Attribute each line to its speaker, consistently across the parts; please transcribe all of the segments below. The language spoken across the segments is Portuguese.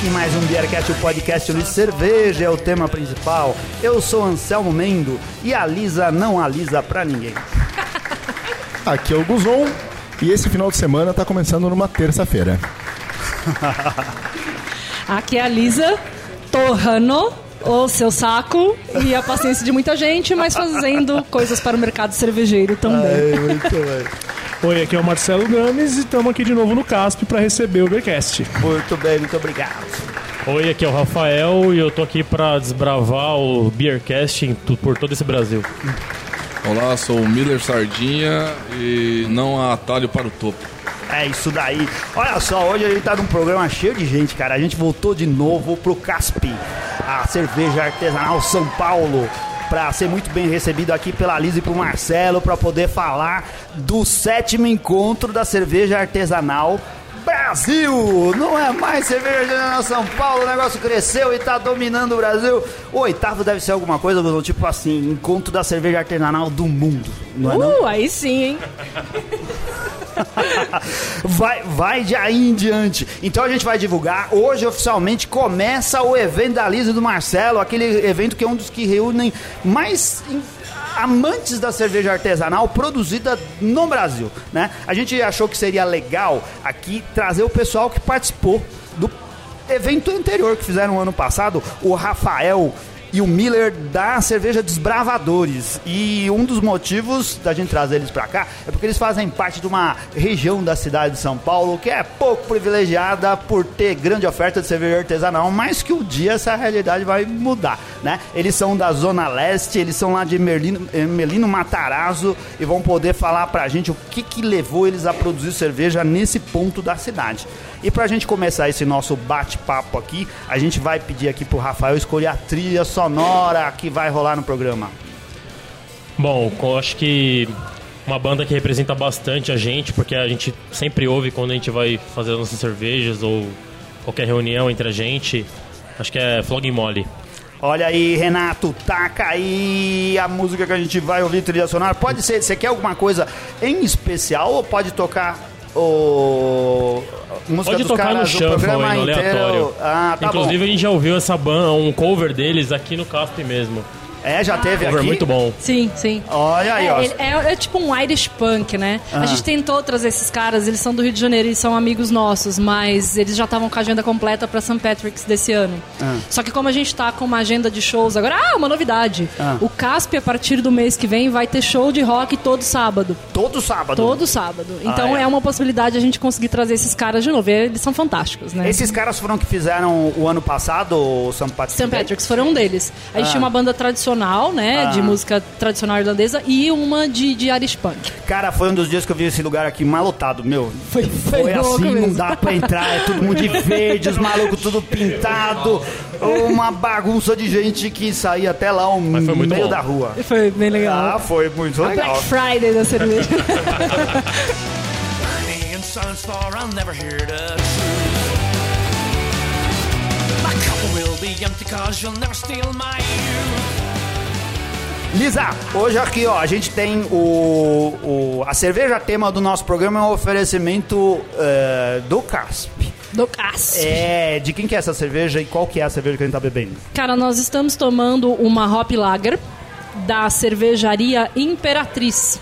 Speaker 1: Aqui mais um Beercast, o podcast de cerveja é o tema principal. Eu sou Anselmo Mendo e a Lisa não alisa pra ninguém.
Speaker 2: Aqui é o Guzon e esse final de semana tá começando numa terça-feira.
Speaker 3: Aqui é a Lisa torrando o seu saco e a paciência de muita gente, mas fazendo coisas para o mercado cervejeiro também.
Speaker 1: muito bem.
Speaker 4: Oi, aqui é o Marcelo Gomes e estamos aqui de novo no CASP para receber o Beercast.
Speaker 1: Muito bem, muito obrigado.
Speaker 5: Oi, aqui é o Rafael e eu tô aqui pra desbravar o Beercast por todo esse Brasil.
Speaker 6: Olá, sou o Miller Sardinha e não há atalho para o topo.
Speaker 1: É isso daí. Olha só, hoje a gente tá num programa cheio de gente, cara. A gente voltou de novo pro Caspi, a cerveja artesanal São Paulo, pra ser muito bem recebido aqui pela Lisa e pro Marcelo, pra poder falar do sétimo encontro da cerveja artesanal Brasil! Não é mais cerveja artesanal São Paulo, o negócio cresceu e tá dominando o Brasil. O oitavo deve ser alguma coisa, Bruno, tipo assim, encontro da cerveja artesanal do mundo, não é não?
Speaker 3: Uh, aí sim, hein?
Speaker 1: vai, vai de aí em diante. Então a gente vai divulgar. Hoje, oficialmente, começa o evento da Lisa e do Marcelo, aquele evento que é um dos que reúnem mais amantes da cerveja artesanal produzida no Brasil, né? A gente achou que seria legal aqui trazer o pessoal que participou do evento anterior que fizeram ano passado, o Rafael e o Miller da cerveja Desbravadores. E um dos motivos da gente trazer eles pra cá é porque eles fazem parte de uma região da cidade de São Paulo que é pouco privilegiada por ter grande oferta de cerveja artesanal, mas que um dia essa realidade vai mudar, né? Eles são da Zona Leste, eles são lá de Merlino, eh, Matarazzo e vão poder falar pra gente o que que levou eles a produzir cerveja nesse ponto da cidade. E pra gente começar esse nosso bate-papo aqui, a gente vai pedir aqui pro Rafael escolher a trilha sonora que vai rolar no programa.
Speaker 5: Bom, eu acho que uma banda que representa bastante a gente, porque a gente sempre ouve quando a gente vai fazer as nossas cervejas ou qualquer reunião entre a gente, acho que é Flogging Molly.
Speaker 1: Olha aí, Renato, taca aí a música que a gente vai ouvir trilha sonora. Pode ser, você quer alguma coisa em especial ou pode tocar o música
Speaker 5: Pode tocar no
Speaker 1: caras, o
Speaker 5: shuffle aí, no aleatório.
Speaker 1: Ah, tá
Speaker 5: Inclusive
Speaker 1: bom.
Speaker 5: a gente já ouviu essa banda, um cover deles aqui no CASP mesmo.
Speaker 1: É, já teve
Speaker 5: Cover
Speaker 1: aqui.
Speaker 5: muito bom.
Speaker 3: Sim, sim.
Speaker 1: Olha aí,
Speaker 3: É,
Speaker 1: ó.
Speaker 3: ele- é- é tipo um Irish punk, né?
Speaker 1: Ah.
Speaker 3: A gente tentou trazer esses caras, eles são do Rio de Janeiro, eles são amigos nossos, mas eles já estavam com a agenda completa pra St. Patrick's desse ano.
Speaker 1: Ah.
Speaker 3: Só que como a gente tá com uma agenda de shows agora, ah, uma novidade.
Speaker 1: Ah.
Speaker 3: O CASP, a partir do mês que vem, vai ter show de rock todo sábado.
Speaker 1: Todo sábado.
Speaker 3: Todo sábado. Então
Speaker 1: Ah, é.
Speaker 3: é. uma possibilidade a gente conseguir trazer esses caras de novo. E Eles são fantásticos, né?
Speaker 1: Esses caras foram que fizeram o ano passado o St. Patrick's
Speaker 3: St. Patrick's foram um deles. A gente
Speaker 1: Ah.
Speaker 3: tinha uma banda tradicional, né?
Speaker 1: Ah.
Speaker 3: De música tradicional irlandesa e uma de, de Irish punk.
Speaker 1: Cara, foi um dos dias que eu vi esse lugar aqui mal lotado, meu.
Speaker 3: Foi,
Speaker 1: Foi
Speaker 3: louco
Speaker 1: assim, não
Speaker 3: mesmo.
Speaker 1: dá pra entrar, é todo mundo de verde, os malucos tudo pintado, uma bagunça de gente que saía até lá no
Speaker 5: foi muito
Speaker 1: meio
Speaker 5: bom.
Speaker 1: da rua.
Speaker 3: Foi bem legal.
Speaker 1: Ah, foi muito
Speaker 3: A
Speaker 1: legal.
Speaker 3: Black Friday da cerveja.
Speaker 7: I'll never hear the truth. My cup will be empty cause you'll never steal my youth.
Speaker 1: Lisa, hoje aqui, ó, a gente tem o, o- a cerveja tema do nosso programa é um oferecimento eh, do CASP.
Speaker 3: Do CASP.
Speaker 1: É, de quem que é essa cerveja e qual que é a cerveja que a gente tá bebendo?
Speaker 3: Cara, nós estamos tomando uma Hop Lager da cervejaria Imperatriz,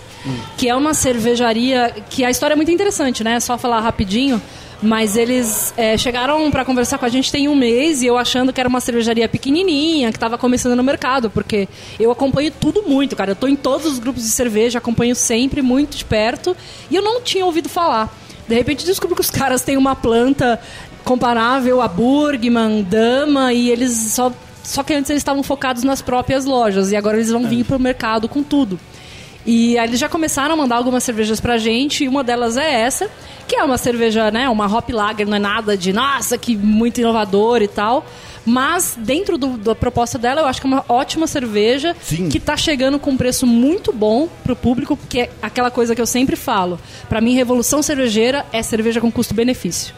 Speaker 3: que é uma cervejaria que a história é muito interessante, né? É só falar rapidinho. Mas eles é, chegaram para conversar com a gente tem um mês e eu achando que era uma cervejaria pequenininha, que estava começando no mercado, porque eu acompanho tudo muito, cara. Eu tô em todos os grupos de cerveja, acompanho sempre, muito de perto, e eu não tinha ouvido falar. De repente descubro que os caras têm uma planta comparável a Burgman, Dama, e eles só. Só que antes eles estavam focados nas próprias lojas, e agora eles vão vir pro mercado com tudo. E aí eles já começaram a mandar algumas cervejas pra gente, e uma delas é essa, que é uma cerveja, né, uma hop lager, não é nada de, nossa, que muito inovador e tal. Mas dentro do- da proposta dela, eu acho que é uma ótima cerveja
Speaker 1: Sim.
Speaker 3: que tá chegando com um preço muito bom pro público, porque é aquela coisa que eu sempre falo. Pra mim, revolução cervejeira é cerveja com custo-benefício.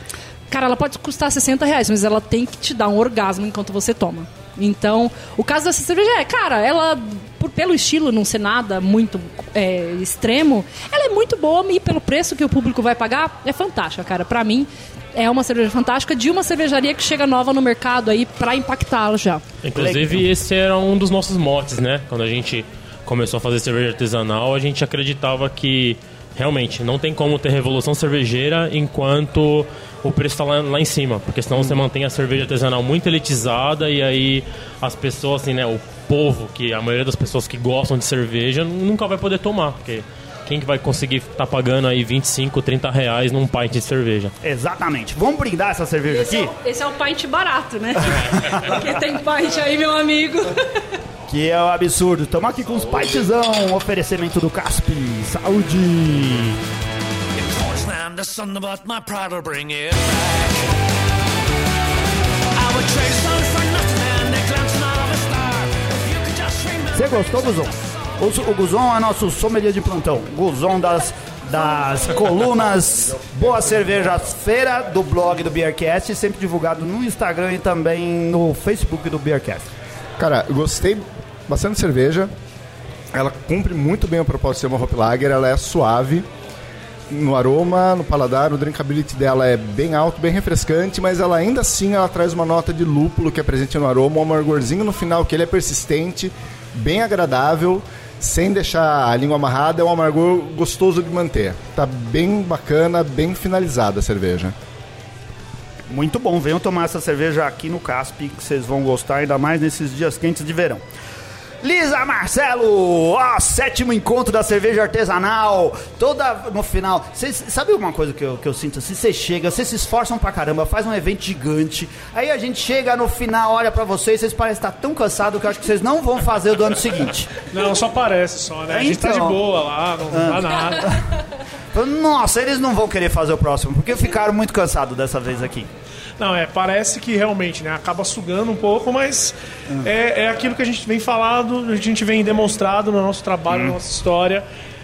Speaker 3: Cara, ela pode custar 60 reais, mas ela tem que te dar um orgasmo enquanto você toma. Então, o caso dessa cerveja é, cara, ela, por, pelo estilo não ser nada muito é, extremo, ela é muito boa e pelo preço que o público vai pagar, é fantástica, cara. Pra mim, é uma cerveja fantástica de uma cervejaria que chega nova no mercado aí pra impactá-lo já.
Speaker 5: Inclusive, esse era um dos nossos motes, né? Quando a gente começou a fazer cerveja artesanal, a gente acreditava que realmente não tem como ter revolução cervejeira enquanto o preço está lá, lá em cima, porque senão você mantém a cerveja artesanal muito elitizada e aí as pessoas, assim, né? O povo, que a maioria das pessoas que gostam de cerveja nunca vai poder tomar, porque quem que vai conseguir estar pagando aí 25, 30 reais num pint de cerveja?
Speaker 1: Exatamente. Vamos brindar essa cerveja
Speaker 3: Esse é,
Speaker 1: aqui?
Speaker 3: o, esse é o pint barato, né? Porque tem pint aí, meu amigo.
Speaker 1: Que é o absurdo. Estamos aqui com os pintzão, oferecimento do Caspi. Saúde! Você gostou, Guzon? O, o Guzon é nosso sommelier de plantão. Guzon das, das colunas Boa Cervejas Feira do blog do Beercast, sempre divulgado no Instagram e também no Facebook do Beercast.
Speaker 2: Cara, eu gostei bastante cerveja. Ela cumpre muito bem o propósito de ser uma hop lager. Ela é suave no aroma, no paladar. O drinkability dela é bem alto, bem refrescante, mas ela ainda assim ela traz uma nota de lúpulo que é presente no aroma, um amargorzinho no final que ele é persistente, bem agradável, sem deixar a língua amarrada. É um amargor gostoso de manter. Tá bem bacana, bem finalizada a cerveja.
Speaker 1: Muito bom, venham tomar essa cerveja aqui no Caspi, que vocês vão gostar, ainda mais nesses dias quentes de verão. Lisa Marcelo, ó, sétimo encontro da cerveja artesanal, toda no final. Cês, sabe uma coisa que eu, que eu sinto assim? Você chega, vocês se esforçam pra caramba, faz um evento gigante, aí a gente chega no final, olha pra vocês, vocês parecem estar tão cansados que eu acho que vocês não vão fazer o do ano seguinte.
Speaker 4: Não, só parece só, né? A gente tá de
Speaker 1: Então.
Speaker 4: boa lá, não dá nada.
Speaker 1: Nossa, eles não vão querer fazer o próximo, porque ficaram muito cansados dessa vez aqui.
Speaker 4: Não, é, parece que realmente, né, acaba sugando um pouco, mas é, é aquilo que a gente vem falado, a gente vem demonstrado no nosso trabalho, na nossa história.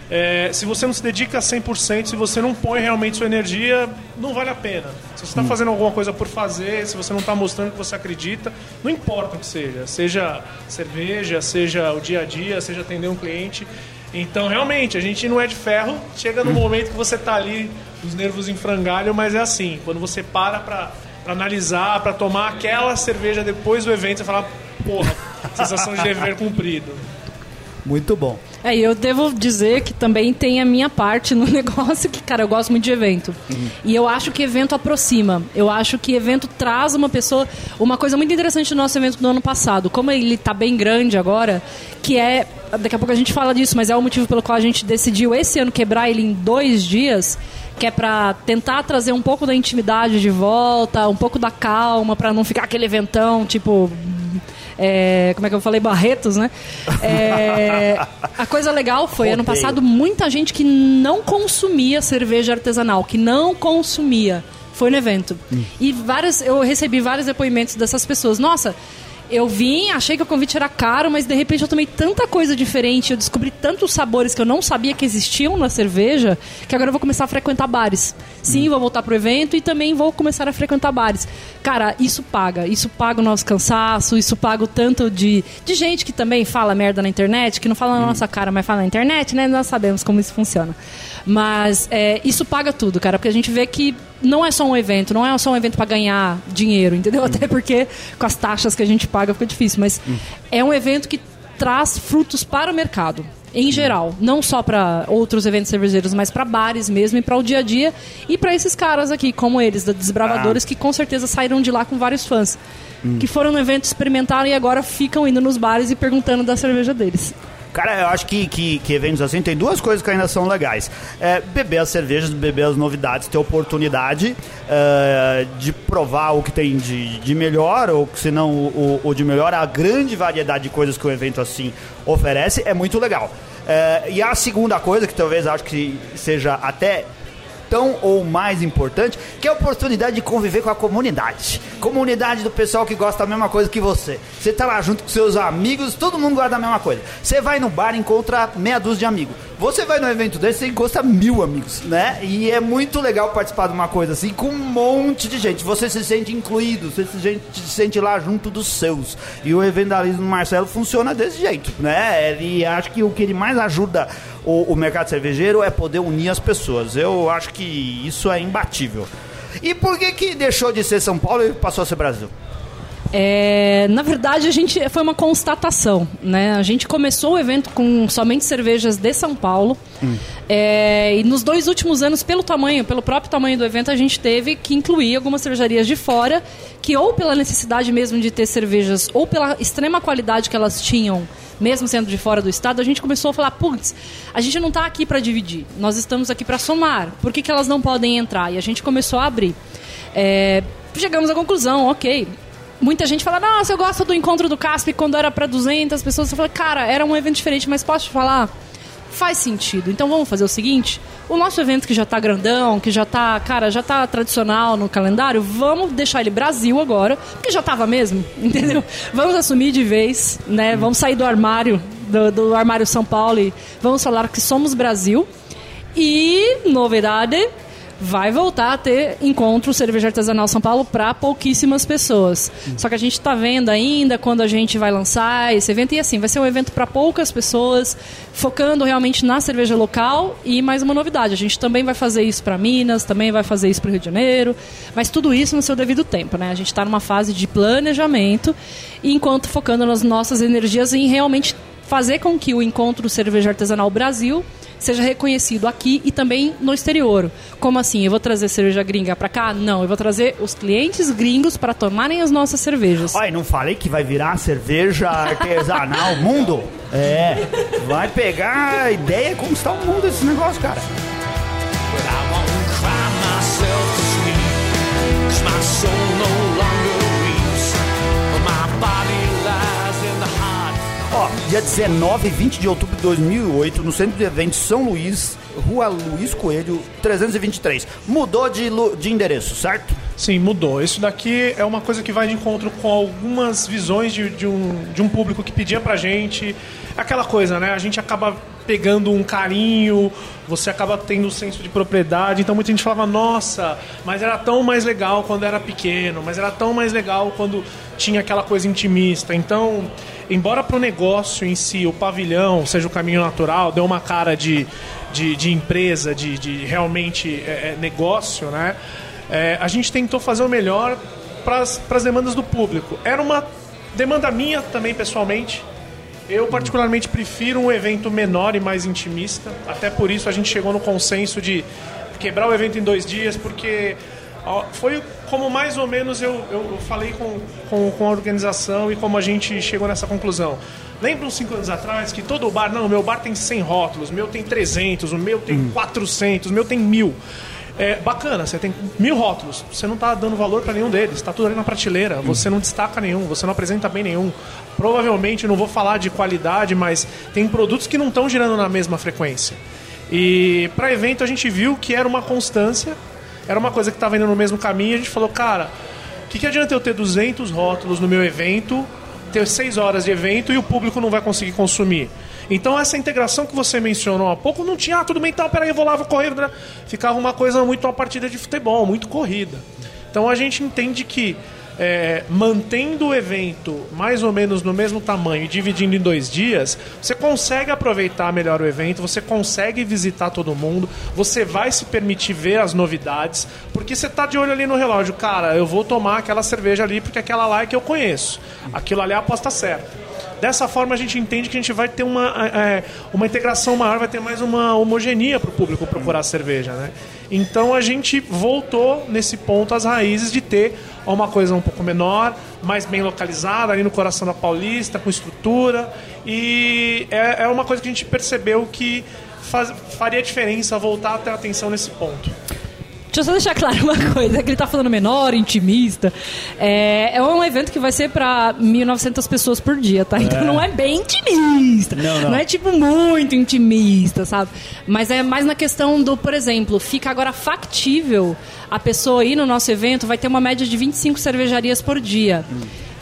Speaker 4: É, se você não se dedica 100%, se você não põe realmente sua energia, não vale a pena. Se você está fazendo alguma coisa por fazer, se você não está mostrando que você acredita, não importa o que seja, seja cerveja, seja o dia a dia, seja atender um cliente. Então, realmente, a gente não é de ferro, chega no momento que você está ali, os nervos em frangalho, mas é assim, quando você para para analisar, para tomar aquela cerveja depois do evento, você fala, porra, sensação de dever cumprido.
Speaker 1: Muito bom.
Speaker 3: É, e eu devo dizer que também tem a minha parte no negócio, que, cara, eu gosto muito de evento. E eu acho que evento aproxima. Eu acho que evento traz uma pessoa. Uma coisa muito interessante do nosso evento do ano passado, como ele tá bem grande agora, que é. Daqui a pouco a gente fala disso, mas é o motivo pelo qual a gente decidiu esse ano quebrar ele em dois dias, que é pra tentar trazer um pouco da intimidade de volta, um pouco da calma, pra não ficar aquele eventão, tipo. é, como é que eu falei? Barretos, né? É, a coisa legal foi, ano passado, muita gente que não consumia cerveja artesanal, que não consumia, foi no evento. E várias, eu recebi vários depoimentos dessas pessoas. Nossa, eu vim, achei que o convite era caro, mas de repente eu tomei tanta coisa diferente, eu descobri tantos sabores que eu não sabia que existiam na cerveja, que agora eu vou começar a frequentar bares. Sim, vou voltar pro evento e também vou começar a frequentar bares. Cara, isso paga. Isso paga o nosso cansaço, isso paga o tanto de, de gente que também fala merda na internet, que não fala na nossa cara, mas fala na internet, né? Nós sabemos como isso funciona. Mas é, isso paga tudo, cara, porque a gente vê que não é só um evento, não é só um evento para ganhar dinheiro, entendeu? Até porque com as taxas que a gente paga fica difícil, mas é um evento que traz frutos para o mercado. Em geral, não só para outros eventos cervejeiros, mas para bares mesmo e para o dia a dia e para esses caras aqui, como eles, da Desbravadores, que com certeza saíram de lá com vários fãs, que foram no evento, experimentaram e agora ficam indo nos bares e perguntando da cerveja deles.
Speaker 1: Cara, eu acho que, que, que eventos assim tem duas coisas que ainda são legais. É, beber as cervejas, beber as novidades, ter oportunidade é, de provar o que tem de, de melhor, ou se não o, o de melhor, a grande variedade de coisas que o evento assim oferece é muito legal. É, e a segunda coisa, que talvez acho que seja até tão ou mais importante, que é a oportunidade de conviver com a comunidade. Comunidade do pessoal que gosta da mesma coisa que você. Você tá lá junto com seus amigos, todo mundo gosta da mesma coisa. Você vai no bar e encontra meia dúzia de amigos. Você vai no evento desse e encontra mil amigos, né? E é muito legal participar de uma coisa assim com um monte de gente. Você se sente incluído, você se sente, se sente lá junto dos seus. E o eventalismo do Marcelo funciona desse jeito, né? Ele acho que o que ele mais ajuda o, o mercado cervejeiro é poder unir as pessoas. Eu acho que isso é imbatível. E por que que deixou de ser São Paulo e passou a ser Brasil?
Speaker 3: É, na verdade, a gente foi uma constatação, né? A gente começou o evento com somente cervejas de São Paulo. É, e nos dois últimos anos, pelo tamanho, pelo próprio tamanho do evento, a gente teve que incluir algumas cervejarias de fora, que ou pela necessidade mesmo de ter cervejas, ou pela extrema qualidade que elas tinham, mesmo sendo de fora do estado, a gente começou a falar, putz, a gente não está aqui para dividir, nós estamos aqui para somar. Por que, que elas não podem entrar? E a gente começou a abrir. É, chegamos à conclusão, ok, Muita gente fala, nossa, eu gosto do encontro do CASP quando era para 200 pessoas. Eu falei, cara, era um evento diferente, mas posso te falar? Faz sentido. Então vamos fazer o seguinte: o nosso evento que já tá grandão, que já tá, cara, já tá tradicional no calendário, vamos deixar ele Brasil agora, porque já tava mesmo, entendeu? Vamos assumir de vez, né? Vamos sair do armário, do, do armário São Paulo e vamos falar que somos Brasil. E, novidade, vai voltar a ter encontro cerveja artesanal São Paulo para pouquíssimas pessoas. Só que a gente está vendo ainda quando a gente vai lançar esse evento e assim vai ser um evento para poucas pessoas, focando realmente na cerveja local e mais uma novidade, a gente também vai fazer isso para Minas, também vai fazer isso para o Rio de Janeiro, mas tudo isso no seu devido tempo, né? A gente está numa fase de planejamento e enquanto focando nas nossas energias em realmente fazer com que o encontro cerveja artesanal Brasil seja reconhecido aqui e também no exterior. Como assim? Eu vou trazer cerveja gringa para cá? Não, eu vou trazer os clientes gringos para tomarem as nossas cervejas.
Speaker 1: Olha, não falei que vai virar cerveja artesanal mundo? É, vai pegar a ideia e conquistar o mundo esse negócio, cara.
Speaker 7: But I won't cry myself to sleep. Cause my soul no
Speaker 1: Ó, dia 19 e 20 de outubro de 2008, no Centro de Eventos São Luís, Rua Luiz Coelho, 323. Mudou de, de endereço, certo?
Speaker 4: Sim, mudou. Isso daqui é uma coisa que vai de encontro com algumas visões de, de um, de um público que pedia pra gente. Aquela coisa, né? A gente acaba pegando um carinho, você acaba tendo um senso de propriedade. Então muita gente falava, nossa, mas era tão mais legal quando era pequeno, mas era tão mais legal quando tinha aquela coisa intimista. Então, embora pro negócio em si, o pavilhão seja o caminho natural, deu uma cara de, de, de empresa, de, de realmente é, é, negócio, né? É, a gente tentou fazer o melhor para as demandas do público. Era uma demanda minha também, pessoalmente. Eu, particularmente, prefiro um evento menor e mais intimista. Até por isso a gente chegou no consenso de quebrar o evento em dois dias, porque foi como mais ou menos eu, eu, falei com, com, com a organização e como a gente chegou nessa conclusão. Lembra uns cinco anos atrás que todo bar, não, meu bar tem 100 rótulos, o meu tem 300, o meu tem 400, o meu tem mil. É bacana, você tem mil rótulos, você não está dando valor para nenhum deles, está tudo ali na prateleira, você não destaca nenhum, você não apresenta bem nenhum. Provavelmente, não vou falar de qualidade, mas tem produtos que não estão girando na mesma frequência. E para evento a gente viu que era uma constância, era uma coisa que estava indo no mesmo caminho, a gente falou, cara, o que, que adianta eu ter 200 rótulos no meu evento, ter 6 horas de evento e o público não vai conseguir consumir? Então essa integração que você mencionou há pouco não tinha, ah, tudo bem, então, peraí, eu vou lá, vou correr. blá. Ficava uma coisa muito uma partida de futebol, muito corrida. Então a gente entende que é, mantendo o evento mais ou menos no mesmo tamanho e dividindo em dois dias, você consegue aproveitar melhor o evento, você consegue visitar todo mundo, você vai se permitir ver as novidades, porque você tá de olho ali no relógio, cara, eu vou tomar aquela cerveja ali porque aquela lá é que eu conheço, aquilo ali é a aposta certa. Dessa forma a gente entende que a gente vai ter uma, é, uma integração maior, vai ter mais uma homogeneia para o público procurar cerveja, né? Então a gente voltou nesse ponto às raízes de ter uma coisa um pouco menor, mais bem localizada, ali no coração da Paulista, com estrutura. E é, é uma coisa que a gente percebeu que faz- faria diferença voltar a ter atenção nesse ponto.
Speaker 3: Deixa eu só deixar claro uma coisa, que ele tá falando menor, intimista. É, é um evento que vai ser pra 1.900 pessoas por dia, tá? Então não é bem intimista.
Speaker 1: Não, não.
Speaker 3: é tipo muito intimista, sabe? Mas é mais na questão do, por exemplo, fica agora factível a pessoa ir no nosso evento, vai ter uma média de 25 cervejarias por dia.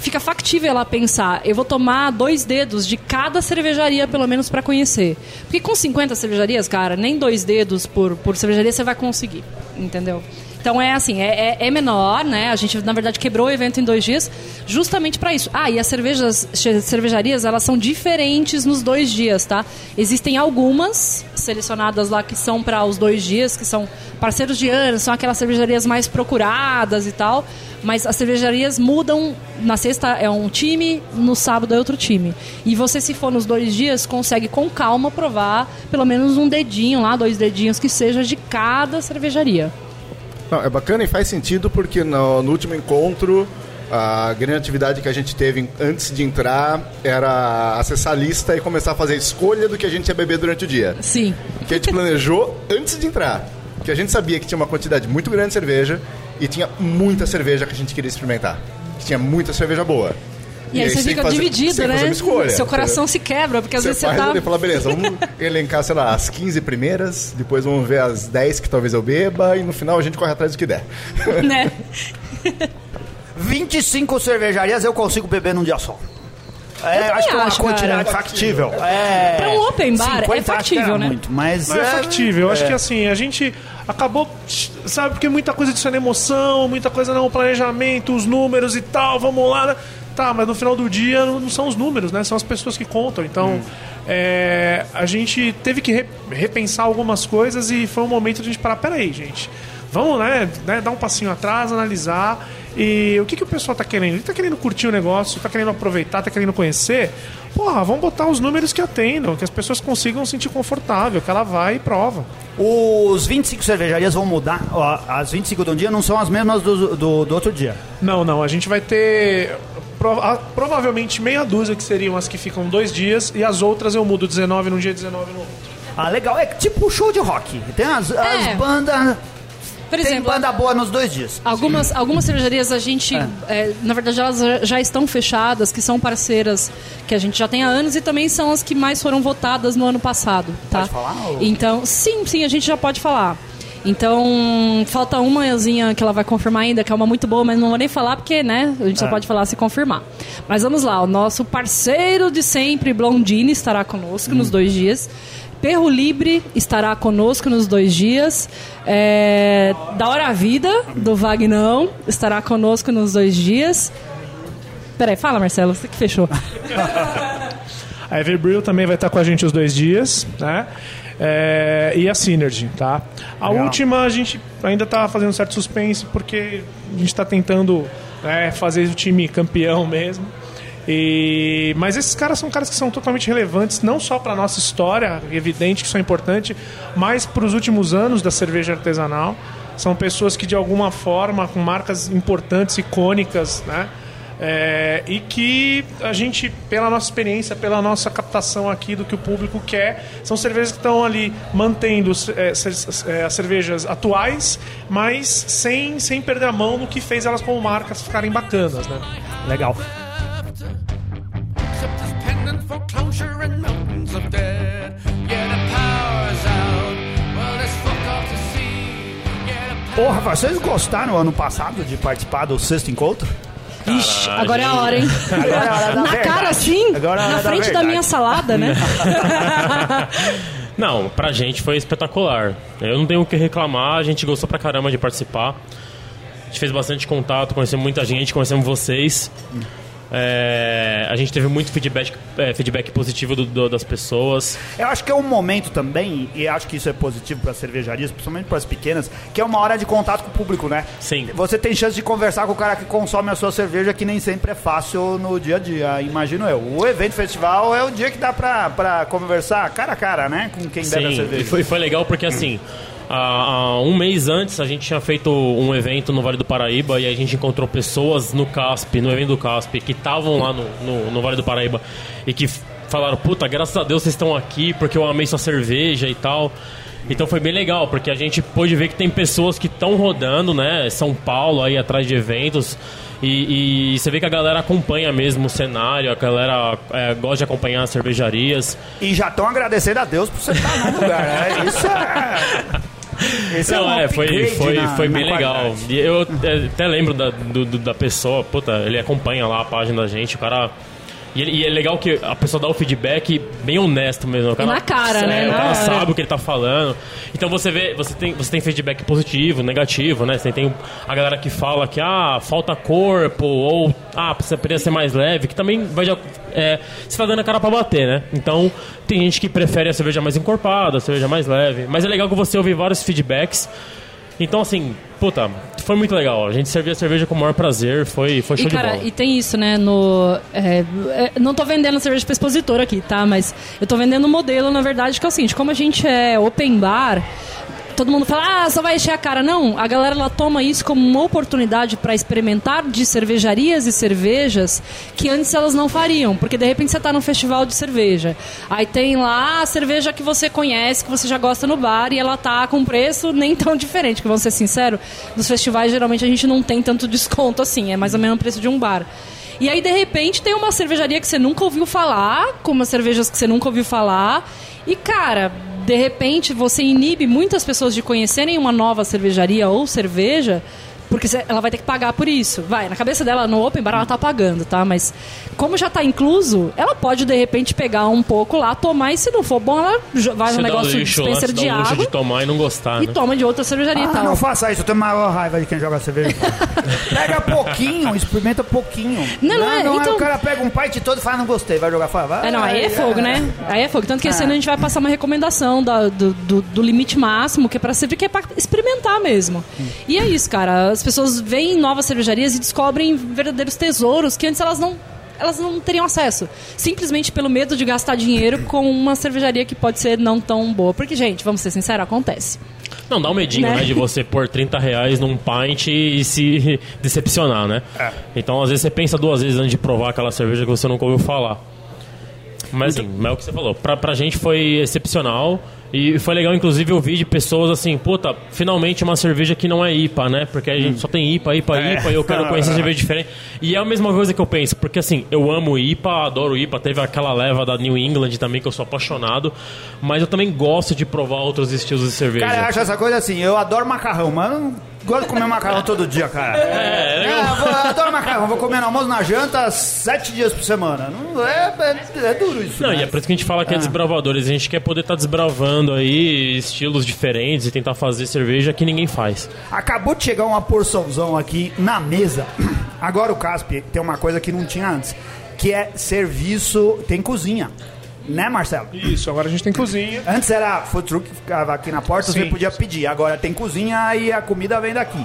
Speaker 3: Fica factível ela pensar, eu vou tomar dois dedos de cada cervejaria, pelo menos, pra conhecer. Porque com 50 cervejarias, cara, nem dois dedos por, por cervejaria você vai conseguir, entendeu? Então é assim, é, é- é menor, né? A gente, na verdade, quebrou o evento em dois dias, justamente para isso. Ah, e as cervejas, cervejarias, elas são diferentes nos dois dias, tá? Existem algumas selecionadas lá que são para os dois dias, que são parceiros de anos, são aquelas cervejarias mais procuradas e tal. Mas as cervejarias mudam. Na sexta é um time, no sábado é outro time. E você, se for nos dois dias, consegue com calma provar pelo menos um dedinho lá, dois dedinhos que seja de cada cervejaria.
Speaker 2: Não, é bacana e faz sentido porque no, no último encontro a grande atividade que a gente teve antes de entrar era acessar a lista e começar a fazer a escolha do que a gente ia beber durante o dia.
Speaker 3: Sim.
Speaker 2: Que a gente planejou antes de entrar. Que a gente sabia que tinha uma quantidade muito grande de cerveja e tinha muita cerveja que a gente queria experimentar. Que tinha muita cerveja boa.
Speaker 3: E, aí você fica
Speaker 2: fazer-
Speaker 3: dividido,
Speaker 2: você
Speaker 3: né?
Speaker 2: uma escolha,
Speaker 3: Seu coração
Speaker 2: entendeu?
Speaker 3: se quebra, porque às
Speaker 2: Você
Speaker 3: vezes você tá.
Speaker 2: e fala, beleza, vamos elencar, sei lá, as 15 primeiras, depois vamos ver as 10 que talvez eu beba, e no final a gente corre atrás do que der.
Speaker 3: né?
Speaker 1: 25 cervejarias eu consigo beber num dia só. É, acho que é uma
Speaker 3: acho,
Speaker 1: quantidade
Speaker 3: cara.
Speaker 1: factível. É,
Speaker 3: Pra um open bar, é
Speaker 1: 50 acho que
Speaker 3: factível, né?
Speaker 1: Muito, mas
Speaker 4: Não é factível. Eu acho que assim, a gente acabou, sabe, porque muita coisa disso é na emoção, muita coisa no planejamento, os números e tal, vamos lá. né? Tá, mas no final do dia não são os números, né? São as pessoas que contam. Então, é, a gente teve que re- repensar algumas coisas e foi um momento de a gente parar, peraí, gente. Vamos, né, né, dar um passinho atrás, analisar. E o que, que o pessoal tá querendo? Ele tá querendo curtir o negócio, tá querendo aproveitar, tá querendo conhecer. Porra, vamos botar os números que atendam, que as pessoas consigam se sentir confortável, que ela vai e prova.
Speaker 1: Os 25 cervejarias vão mudar. As 25 de um dia não são as mesmas do, do, do outro dia.
Speaker 4: Não, não, a gente vai ter pro- a- provavelmente meia dúzia que seriam as que ficam dois dias e as outras eu mudo 19 num dia e 19 no outro.
Speaker 1: Ah, legal. É tipo show de rock. Tem as, as
Speaker 3: É.
Speaker 1: bandas.
Speaker 3: Por
Speaker 1: Tem
Speaker 3: exemplo,
Speaker 1: banda boa nos dois dias.
Speaker 3: Algumas, algumas cervejarias a gente, é, na verdade, elas já- já estão fechadas, que são parceiras que a gente já tem há anos e também são as que mais foram votadas no ano passado, tá?
Speaker 1: Pode falar, ou-
Speaker 3: Então, sim, sim, a gente já pode falar. Então, falta umazinha que ela vai confirmar ainda, que é uma muito boa, mas não vou nem falar porque, né, a gente só pode falar se confirmar. Mas vamos lá, o nosso parceiro de sempre, Blondine, estará conosco nos dois dias. Perro Libre estará conosco nos dois dias. É, da Hora Vida, do Vagnão, estará conosco nos dois dias. Peraí, fala, Marcelo, você que fechou.
Speaker 4: A Everbrew também vai estar com a gente os dois dias, né? É, e a Synergy, tá? A
Speaker 1: Legal.
Speaker 4: última a gente ainda está fazendo certo suspense porque a gente está tentando né, fazer o time campeão mesmo. E, mas esses caras são caras que são totalmente relevantes, não só para nossa história, evidente que isso é importante, mas para os últimos anos da cerveja artesanal. São pessoas que, de alguma forma, com marcas importantes, icônicas, né? É, e que a gente, pela nossa experiência, pela nossa captação aqui do que o público quer, são cervejas que estão ali mantendo é, é, as cervejas atuais, mas sem, sem perder a mão no que fez elas como marcas ficarem bacanas, né?
Speaker 1: Legal. Porra, vocês gostaram ano passado de participar do sexto encontro?
Speaker 3: Ixi, agora é a hora, hein?
Speaker 1: Agora é a hora da
Speaker 3: Na
Speaker 1: verdade.
Speaker 3: cara assim,
Speaker 1: Agora é a hora
Speaker 3: na
Speaker 1: da
Speaker 3: frente da
Speaker 1: verdade.
Speaker 3: minha salada, né?
Speaker 5: Não, pra gente foi espetacular. Eu não tenho o que reclamar, a gente gostou pra caramba de participar. A gente fez bastante contato, conhecemos muita gente, conhecemos vocês. É, a gente teve muito feedback, é, feedback positivo do- do- das pessoas.
Speaker 1: Eu acho que é um momento também, e acho que isso é positivo para as cervejarias, principalmente para as pequenas, que é uma hora de contato com o público, né?
Speaker 5: Sim.
Speaker 1: Você tem chance de conversar com o cara que consome a sua cerveja, que nem sempre é fácil no dia a dia, imagino eu. O evento festival é o dia que dá pra, pra conversar cara a cara, né? Com quem bebe a
Speaker 5: Sim,
Speaker 1: cerveja.
Speaker 5: e foi, foi legal porque assim, há, um mês antes a gente tinha feito um evento no Vale do Paraíba e a gente encontrou pessoas no CASP, no evento do CASP, que estavam lá no, no, no Vale do Paraíba e que falaram, puta, graças a Deus vocês estão aqui porque eu amei sua cerveja e tal. Então foi bem legal, porque a gente pôde ver que tem pessoas que estão rodando, né? São Paulo aí atrás de eventos. E, e você vê que a galera acompanha mesmo o cenário, a galera é, gosta de acompanhar as cervejarias.
Speaker 1: E já estão agradecendo a Deus por você estar no lugar, né? Isso é. Esse
Speaker 5: Não,
Speaker 1: um
Speaker 5: é, foi, foi,
Speaker 1: na-
Speaker 5: foi bem legal. E eu é, até lembro da, do- da pessoa, puta, ele acompanha lá a página da gente, o cara E, ele- e é legal que a pessoa dá o feedback bem honesto mesmo. O cara,
Speaker 3: na cara, né?
Speaker 5: É, o
Speaker 3: Na
Speaker 5: cara sabe o que ele tá falando. Então você vê, você tem, você tem feedback positivo, negativo, né? Você tem a galera que fala que ah, falta corpo, ou ah, você poderia ser mais leve, que também vai já. É, você tá dando a cara pra bater, né? Então tem gente que prefere a cerveja mais encorpada, a cerveja mais leve. Mas é legal que você ouve vários feedbacks. Então, assim, puta, foi muito legal. A gente servia a cerveja com o maior prazer, foi, foi show
Speaker 3: E, cara,
Speaker 5: de bola.
Speaker 3: e tem isso, né? No, é, é, não tô vendendo cerveja pra expositor aqui, tá? Mas eu tô vendendo um modelo, na verdade, que é o seguinte: como a gente é open bar. Todo mundo fala, ah, só vai encher a cara. Não, a galera ela toma isso como uma oportunidade para experimentar de cervejarias e cervejas que antes elas não fariam. Porque de repente você tá num festival de cerveja. Aí tem lá a cerveja que você conhece, que você já gosta no bar, e ela tá com preço nem tão diferente, que vamos ser sinceros, nos festivais geralmente a gente não tem tanto desconto assim, é mais ou menos o preço de um bar. E aí, de repente, tem uma cervejaria que você nunca ouviu falar, com umas cervejas que você nunca ouviu falar. E, cara, de repente, você inibe muitas pessoas de conhecerem uma nova cervejaria ou cerveja, porque ela vai ter que pagar por isso. Vai, na cabeça dela, no Open Bar, ela tá pagando, tá? Mas, como já tá incluso, ela pode, de repente, pegar um pouco lá, tomar, e se não for bom, ela vai no negócio de
Speaker 5: lixo
Speaker 3: dispenser
Speaker 5: dá
Speaker 3: de
Speaker 5: o luxo
Speaker 3: água
Speaker 5: de tomar e não gostar,
Speaker 3: e
Speaker 5: né?
Speaker 3: toma de outra cervejaria e
Speaker 1: Ah,
Speaker 3: tal.
Speaker 1: não faça isso, eu tenho maior raiva de quem joga cerveja. pega pouquinho, experimenta pouquinho.
Speaker 3: Não, não é,
Speaker 1: Não,
Speaker 3: então-
Speaker 1: o cara pega um pint todo e fala, não gostei, vai jogar fora. Vai,
Speaker 3: É, não, aí é fogo, né? Aí é fogo. Tanto que esse
Speaker 1: Ah.
Speaker 3: ano a gente vai passar uma recomendação da- do, do, do limite máximo, que é pra sempre que é pra experimentar mesmo. E é isso, cara. As pessoas veem em novas cervejarias e descobrem verdadeiros tesouros que antes elas não. Elas não teriam acesso. Simplesmente pelo medo de gastar dinheiro com uma cervejaria que pode ser não tão boa. Porque, gente, vamos ser sinceros, acontece.
Speaker 5: Não, dá um medinho,
Speaker 3: Né?
Speaker 5: né? De você pôr 30 reais num pint e se decepcionar, né?
Speaker 1: É.
Speaker 5: Então, às vezes, você pensa duas vezes antes de provar aquela cerveja que você nunca ouviu falar. Mas, assim, é o que você falou. Pra, pra gente foi excepcional. E foi legal, inclusive, ouvir de pessoas assim, puta, finalmente uma cerveja que não é IPA, né? Porque a gente só tem IPA, IPA,
Speaker 1: É.
Speaker 5: IPA, e eu quero conhecer cerveja diferente. E é a mesma coisa que eu penso, porque assim, eu amo IPA, adoro IPA, teve aquela leva da New England também, que eu sou apaixonado, mas eu também gosto de provar outros estilos de cerveja.
Speaker 1: Cara, eu acho essa coisa assim, eu adoro macarrão, mas gosto de comer macarrão todo dia, cara.
Speaker 5: É,
Speaker 1: É, eu, vou- eu adoro macarrão, vou comer no almoço na janta sete dias por semana. Não, é, é, é duro isso.
Speaker 5: Não,
Speaker 1: né?
Speaker 5: e é por isso que a gente fala que é desbravadores. A gente quer poder estar desbravando aí estilos diferentes e tentar fazer cerveja que ninguém faz.
Speaker 1: Acabou de chegar uma porçãozão aqui na mesa. Agora o Casp tem uma coisa que não tinha antes, que é serviço, tem cozinha. Né, Marcelo?
Speaker 4: Isso, agora a gente tem cozinha.
Speaker 1: Antes era food truck que ficava aqui na porta, você
Speaker 4: Sim.
Speaker 1: podia pedir. Agora tem cozinha e a comida vem daqui.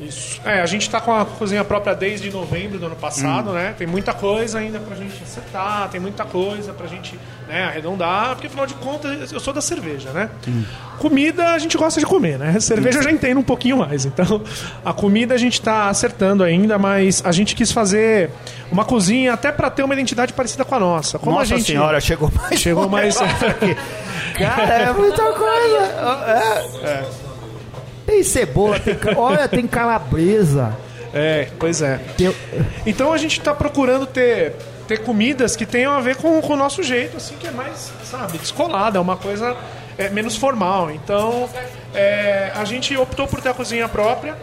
Speaker 4: Isso. É, a gente tá com a cozinha própria desde novembro do ano passado, né? Tem muita coisa ainda pra gente acertar, tem muita coisa pra gente né, arredondar, porque afinal de contas eu sou da cerveja, né? Comida a gente gosta de comer, né? Cerveja eu já entendo um pouquinho mais. Então, a comida a gente tá acertando ainda, mas a gente quis fazer uma cozinha até pra ter uma identidade parecida com a nossa. Como
Speaker 1: Nossa
Speaker 4: a gente
Speaker 1: senhora, chegou mais
Speaker 4: Chegou mais-.
Speaker 1: Cara, é muita coisa. É. Tem cebola, tem, olha, tem calabresa.
Speaker 4: É, pois é.
Speaker 1: Tem-
Speaker 4: Então a gente tá procurando ter, ter comidas que tenham a ver com, com o nosso jeito, assim, que é mais, sabe, descolada, é uma coisa é, menos formal. Então é, a gente optou por ter a cozinha própria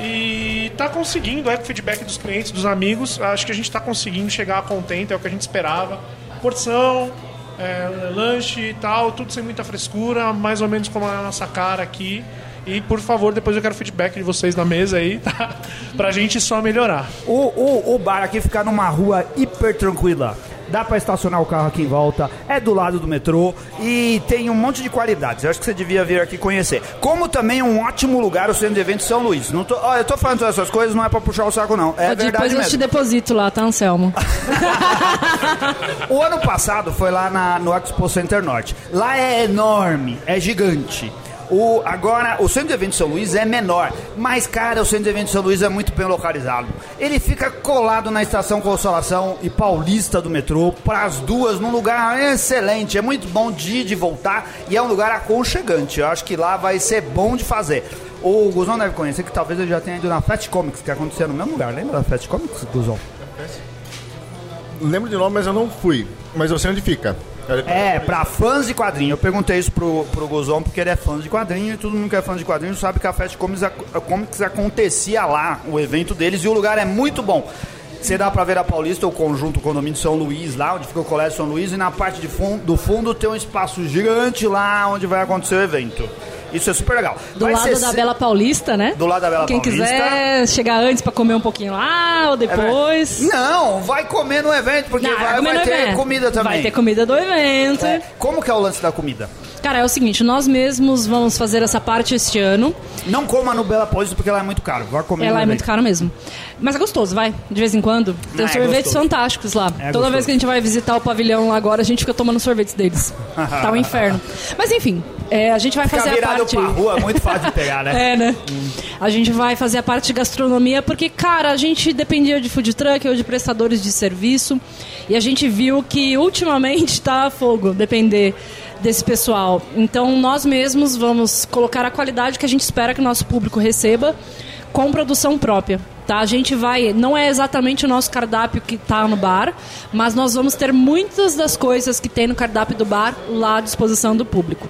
Speaker 4: e tá conseguindo, é com o feedback dos clientes, dos amigos, acho que a gente tá conseguindo chegar contente, é o que a gente esperava. Porção, é, lanche e tal, tudo sem muita frescura, mais ou menos como é a nossa cara aqui. E por favor, depois eu quero feedback de vocês na mesa aí, tá? Pra gente só melhorar.
Speaker 1: O, o, o bar aqui fica numa rua hiper tranquila. Dá pra estacionar o carro aqui em volta, é do lado do metrô e tem um monte de qualidades. Eu acho que você devia vir aqui conhecer. Como também um ótimo lugar o centro de eventos São Luís. Não tô, ó, eu tô falando todas essas coisas, não é pra puxar o saco, não. É
Speaker 3: Depois
Speaker 1: verdade
Speaker 3: eu te
Speaker 1: mesmo.
Speaker 3: deposito lá, tá, Anselmo?
Speaker 1: O ano passado foi lá na- no Expo Center Norte. Lá é enorme, é gigante. O, agora, o centro de eventos São Luís é menor, mas, cara, o centro de eventos São Luís é muito bem localizado. Ele fica colado na estação Consolação e Paulista do metrô, para as duas, num lugar excelente. É muito bom de ir voltar e é um lugar aconchegante. Eu acho que lá vai ser bom de fazer. O Guzão deve conhecer que talvez ele já tenha ido na Fast Comics, que acontecia no mesmo lugar. Lembra da Fast Comics, Guzão?
Speaker 2: Lembro de nome, mas eu não fui. Mas eu sei onde fica.
Speaker 1: É, pra fãs de quadrinho. Eu perguntei isso pro, pro Gozon porque ele é fã de quadrinho e todo mundo que é fã de quadrinho sabe que a Fast Comics, ac- Comics acontecia lá, o evento deles, e o lugar é muito bom. Você dá pra ver a Paulista, o conjunto condomínio São Luís, lá onde fica o Colégio São Luís, e na parte de fundo, do fundo tem um espaço gigante lá onde vai acontecer o evento. Isso é super legal.
Speaker 3: Do
Speaker 1: Vai
Speaker 3: lado da
Speaker 1: se-
Speaker 3: Bela Paulista, né?
Speaker 1: Do lado da Bela
Speaker 3: Quem
Speaker 1: Paulista.
Speaker 3: quiser chegar antes pra comer um pouquinho lá ou
Speaker 1: É verdade.
Speaker 3: depois.
Speaker 1: Não, vai comer no evento, porque
Speaker 3: Não,
Speaker 1: vai, vai ter
Speaker 3: evento.
Speaker 1: comida também.
Speaker 3: Vai ter comida do evento.
Speaker 1: É, Como que é o lance da comida?
Speaker 3: Cara, é o seguinte, nós mesmos vamos fazer essa parte este ano.
Speaker 1: Não coma no Bela Paulista porque lá é muito caro. Vai comer
Speaker 3: Ela é muito cara mesmo. Mas é gostoso, vai. De vez em quando. Tem
Speaker 1: Ah, é
Speaker 3: sorvetes
Speaker 1: gostoso.
Speaker 3: fantásticos lá.
Speaker 1: É
Speaker 3: Toda
Speaker 1: gostoso.
Speaker 3: vez que a gente vai visitar o pavilhão lá agora, a gente fica tomando sorvetes deles. tá um inferno. Mas enfim, é, a gente vai
Speaker 1: Ficar
Speaker 3: fazer a parte.
Speaker 1: pra rua é muito fácil de pegar, né?
Speaker 3: É, né? A gente vai fazer a parte de gastronomia porque, cara, a gente dependia de food truck ou de prestadores de serviço e a gente viu que ultimamente tá a fogo depender desse pessoal. Então, nós mesmos vamos colocar a qualidade que a gente espera que o nosso público receba com produção própria. Tá? A gente vai, não é exatamente o nosso cardápio que está no bar, mas nós vamos ter muitas das coisas que tem no cardápio do bar lá à disposição do público.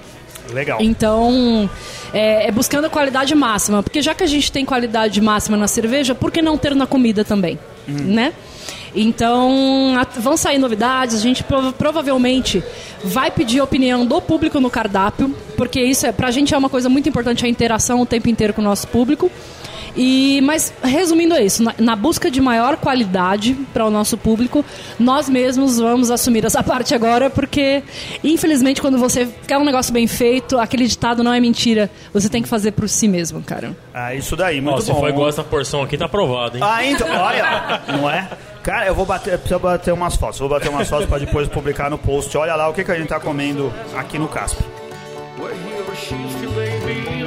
Speaker 1: Legal.
Speaker 3: Então, é, é buscando a qualidade máxima. Porque já que a gente tem qualidade máxima na cerveja, por que não ter na comida também? Né? Então, vão sair novidades. A gente prova- provavelmente vai pedir opinião do público no cardápio, porque isso é, pra gente é uma coisa muito importante a interação o tempo inteiro com o nosso público. E, mas resumindo é isso, na, na busca de maior qualidade para o nosso público, nós mesmos vamos assumir essa parte agora, porque infelizmente quando você quer um negócio bem feito, aquele ditado não é mentira, você tem que fazer por si mesmo, cara.
Speaker 1: Ah, isso daí, muito
Speaker 5: se
Speaker 1: bom.
Speaker 5: for igual essa porção aqui, tá aprovado, hein?
Speaker 1: Ah, então, olha, não é? Cara, eu vou bater, preciso bater umas fotos. Vou bater umas fotos pra depois publicar no post. Olha lá o que, que a gente tá comendo aqui no Casp.
Speaker 7: where he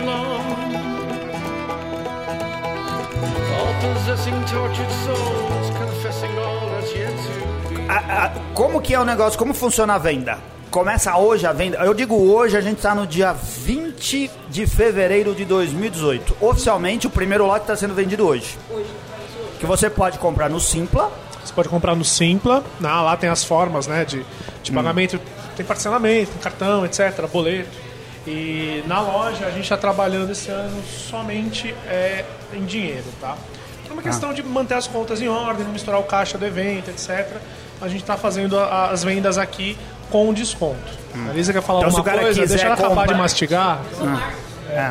Speaker 1: A- a- como que é o negócio? Como funciona a venda? Começa hoje a venda. Eu digo hoje, a gente tá no dia 20 de fevereiro de 2018. Oficialmente, o primeiro lote está sendo vendido hoje. Que você pode comprar no Simpla.
Speaker 4: Você pode comprar no Simpla, na- lá tem as formas né, de, de pagamento, tem parcelamento, tem cartão, etc., boleto. E na loja a gente está trabalhando esse ano somente é, em dinheiro, tá? É uma questão de manter as contas em ordem, não misturar o caixa do evento, etc. A gente está fazendo a- as vendas aqui com desconto. A Lisa quer falar
Speaker 1: Então, se
Speaker 4: alguma
Speaker 1: o cara
Speaker 4: coisa? Deixa ela acabar de
Speaker 1: comprar-
Speaker 4: mastigar.
Speaker 1: É.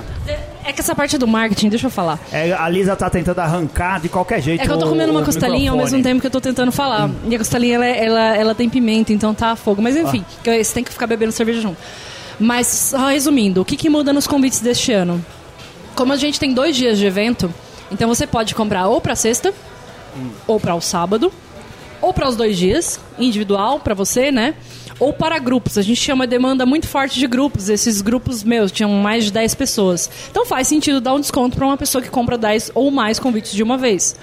Speaker 3: É que essa parte do marketing, deixa eu falar.
Speaker 1: É, a Lisa tá tentando arrancar de qualquer jeito.
Speaker 3: É que eu tô
Speaker 1: o-
Speaker 3: comendo uma
Speaker 1: o
Speaker 3: costelinha ao
Speaker 1: microfone.
Speaker 3: mesmo tempo que eu tô tentando falar. E a costelinha, ela, é- ela, ela tem pimenta, então tá a fogo. Mas enfim, que você tem que ficar bebendo cerveja junto. Mas, só resumindo, o que, que muda nos convites deste ano? Como a gente tem dois dias de evento, então você pode comprar ou pra sexta, ou para o sábado, ou para os dois dias, individual para você, né? Ou para grupos. A gente tinha uma demanda muito forte de grupos. Esses grupos meus tinham mais de 10 pessoas. Então faz sentido dar um desconto para uma pessoa que compra 10 ou mais convites de uma vez.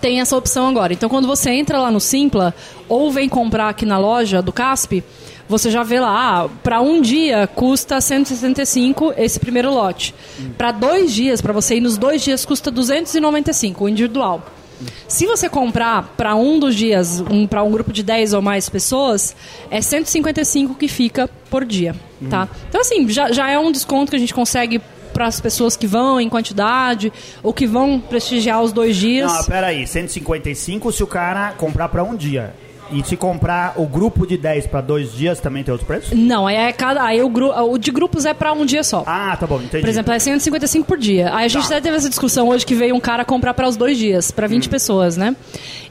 Speaker 3: Tem essa opção agora. Então quando você entra lá no Simpla ou vem comprar aqui na loja do Casp, você já vê lá, ah, para um dia custa 165 esse primeiro lote. Para dois dias, para você ir nos dois dias, custa 295 o individual. Se você comprar para um dos dias, um, para um grupo de 10 ou mais pessoas, é 155 que fica por dia, tá? Então, assim, já, já é um desconto que a gente consegue para as pessoas que vão em quantidade ou que vão prestigiar os dois dias.
Speaker 1: Não, peraí, 155 se o cara comprar pra um dia. E se comprar o grupo de 10 pra dois dias, também tem outro preço?
Speaker 3: Não, aí é cada, aí o, gru, o de grupos é para um dia só.
Speaker 1: Ah, tá bom, entendi.
Speaker 3: Por exemplo, é 155 por dia. Aí a gente
Speaker 1: Tá.
Speaker 3: até teve essa discussão hoje que veio um cara comprar para os dois dias, para
Speaker 1: Hum.
Speaker 3: 20 pessoas, né?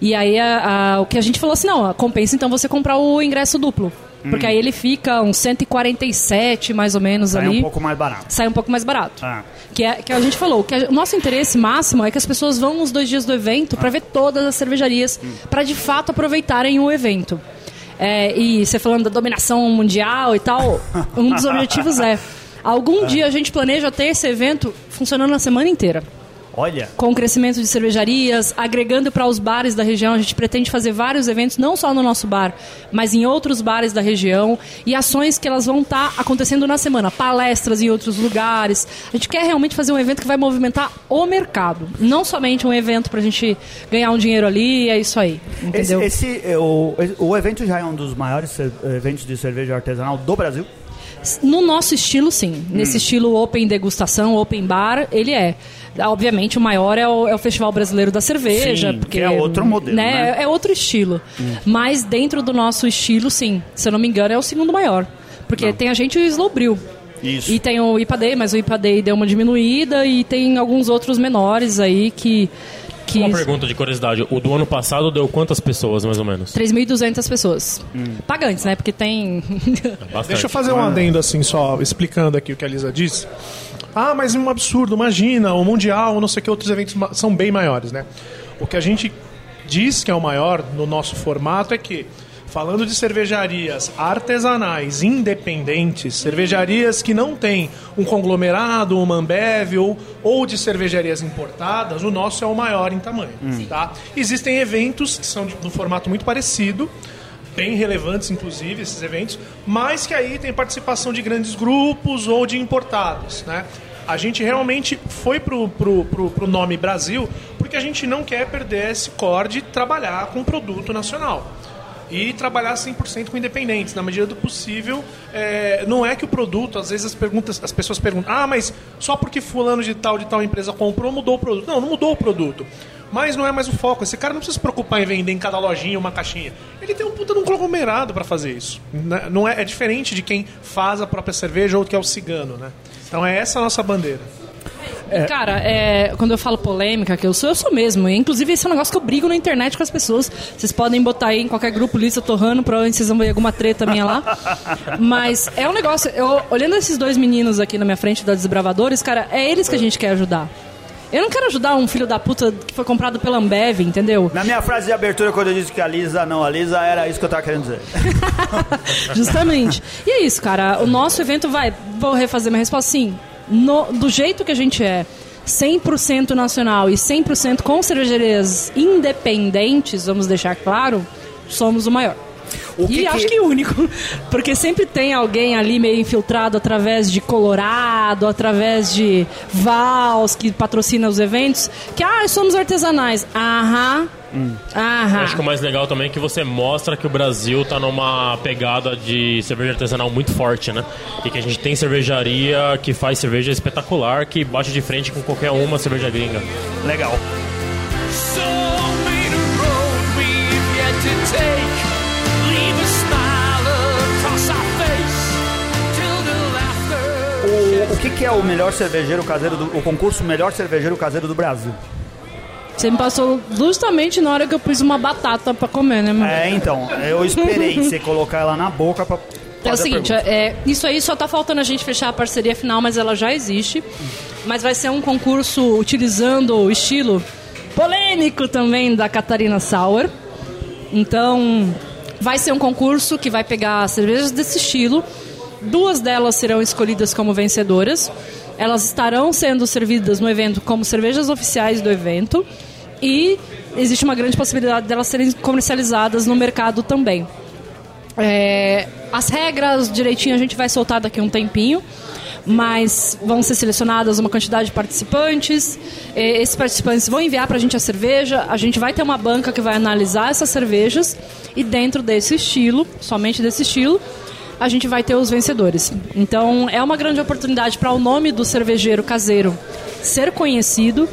Speaker 3: E aí a- a- o que a gente falou assim, não, compensa então você comprar o ingresso duplo. Porque aí ele fica uns 147 mais ou menos
Speaker 1: Hum. Sai
Speaker 3: ali.
Speaker 1: um pouco mais barato.
Speaker 3: Sai um pouco mais barato.
Speaker 1: Ah.
Speaker 3: Que, é, que a gente falou, que a- o nosso interesse máximo é que as pessoas vão nos dois dias do evento
Speaker 1: Ah.
Speaker 3: para ver todas as cervejarias,
Speaker 1: Hum.
Speaker 3: para de fato aproveitarem o evento. É, e você falando da dominação mundial e tal, um dos objetivos é algum
Speaker 1: Ah.
Speaker 3: dia a gente planeja ter esse evento funcionando a semana inteira.
Speaker 1: Olha,
Speaker 3: Com o crescimento de cervejarias, agregando para os bares da região, a gente pretende fazer vários eventos, não só no nosso bar, mas em outros bares da região, e ações que elas vão estar acontecendo na semana, palestras em outros lugares. A gente quer realmente fazer um evento que vai movimentar o mercado, não somente um evento para a gente ganhar um dinheiro ali, é isso aí,
Speaker 1: esse,
Speaker 3: entendeu?
Speaker 1: esse, é, o, o evento já é um dos maiores ce- eventos de cerveja artesanal do Brasil?
Speaker 3: No nosso estilo, sim. Nesse estilo open degustação, open bar, ele é. Obviamente, o maior é o, é o Festival Brasileiro da Cerveja.
Speaker 1: Sim,
Speaker 3: porque
Speaker 1: que é outro modelo, né?
Speaker 3: É outro estilo. Mas dentro do nosso estilo, sim. Se eu não me engano, é o segundo maior. Porque tem a gente e o Slow Brew.
Speaker 1: Isso.
Speaker 3: E tem o IPA Day, mas o IPA Day deu uma diminuída e tem alguns outros menores aí que... que
Speaker 5: Uma pergunta de curiosidade. O do ano passado deu quantas pessoas, mais ou menos?
Speaker 3: 3.200 pessoas. Pagantes, né? Porque tem...
Speaker 5: Bastante.
Speaker 4: Deixa eu fazer um adendo assim, só explicando aqui o que a Lisa disse. Ah, mas é um absurdo, imagina, o Mundial, não sei que outros eventos são bem maiores, né? O que a gente diz que é o maior no nosso formato é que, falando de cervejarias artesanais, independentes, cervejarias que não têm um conglomerado, uma Ambev ou, ou de cervejarias importadas, o nosso é o maior em tamanho, tá? Existem eventos que são de, de um formato muito parecido, bem relevantes, inclusive, esses eventos, mas que aí tem participação de grandes grupos ou de importados, né? A gente realmente foi pro, pro, pro, pro nome Brasil porque a gente não quer perder esse core de trabalhar com produto nacional. E trabalhar 100% com independentes, na medida do possível. é, não é que o produto, às vezes as, perguntas, as pessoas perguntam, ah, mas só porque fulano de tal, de tal empresa comprou, mudou o produto. Não, não mudou o produto. Mas não é mais o foco. Esse cara não precisa se preocupar em vender em cada lojinha uma caixinha. Ele tem um puta de um conglomerado para fazer isso. Né? Não é, é diferente de quem faz a própria cerveja ou que é o cigano, né? Então é essa a nossa bandeira.
Speaker 3: Cara, é, quando eu falo polêmica, que eu sou, eu sou mesmo. Inclusive, esse é um negócio que eu brigo na internet com as pessoas. Vocês podem botar aí em qualquer grupo Lisa Torrano, provavelmente vocês vão ver alguma treta minha lá. Mas é um negócio. Eu, olhando esses dois meninos aqui na minha frente, da Desbravadores, cara, é eles que a gente quer ajudar. Eu não quero ajudar um filho da puta que foi comprado pela Ambev, entendeu?
Speaker 1: Na minha frase de abertura, quando eu disse que a Lisa não, a Lisa era isso que eu tava querendo dizer.
Speaker 3: Justamente. E é isso, cara. O nosso evento vai. Vou refazer minha resposta. Sim, no- do jeito que a gente é, 100% nacional e 100% com cervejarias independentes, vamos deixar claro, somos o maior.
Speaker 1: O
Speaker 3: e
Speaker 1: que que-
Speaker 3: acho que único. Porque sempre tem alguém ali meio infiltrado através de Colorado, através de Vals, que patrocina os eventos, que, ah, somos artesanais. Aham. Aham.
Speaker 5: Acho que o mais legal também é que você mostra que o Brasil tá numa pegada de cerveja artesanal muito forte, né? E que a gente tem cervejaria que faz cerveja espetacular, que bate de frente com qualquer uma cerveja gringa.
Speaker 1: Legal. O, que, que é o melhor cervejeiro caseiro do. O concurso melhor cervejeiro caseiro do Brasil?
Speaker 3: Você me passou justamente na hora que eu pus uma batata pra comer, né, mano?
Speaker 1: É, então, eu esperei você colocar ela na boca pra.
Speaker 3: É o seguinte, é, isso aí só tá faltando a gente fechar a parceria final, mas ela já existe. Mas vai ser um concurso utilizando o estilo polêmico também da Catarina Sauer. Então, vai ser um concurso que vai pegar cervejas desse estilo. Duas delas serão escolhidas como vencedoras. Elas estarão sendo servidas no evento como cervejas oficiais do evento. E existe uma grande possibilidade delas serem comercializadas no mercado também. É, as regras direitinho a gente vai soltar daqui a um tempinho, mas vão ser selecionadas uma quantidade de participantes. É, esses participantes vão enviar para a gente a cerveja. A gente vai ter uma banca que vai analisar essas cervejas e dentro desse estilo, somente desse estilo, a gente vai ter os vencedores. Então é uma grande oportunidade para o nome do cervejeiro caseiro ser conhecido.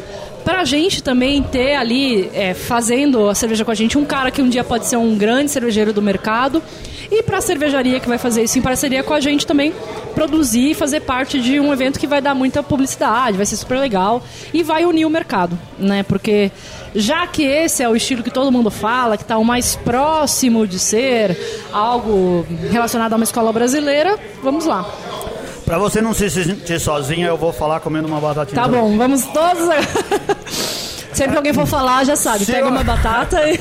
Speaker 3: Para a gente também ter ali, é, fazendo a cerveja com a gente, um cara que um dia pode ser um grande cervejeiro do mercado. E para a cervejaria que vai fazer isso em parceria com a gente também, produzir e fazer parte de um evento que vai dar muita publicidade, vai ser super legal e vai unir o mercado, né? Porque já que esse é o estilo que todo mundo fala, que está o mais próximo de ser algo relacionado a uma escola brasileira, vamos lá.
Speaker 1: Pra você não se sentir sozinha, eu vou falar comendo uma batatinha.
Speaker 3: Tá
Speaker 1: também.
Speaker 3: bom, vamos todos. Sempre que alguém for falar, já sabe,
Speaker 1: Se
Speaker 3: pega
Speaker 1: eu-
Speaker 3: uma batata e.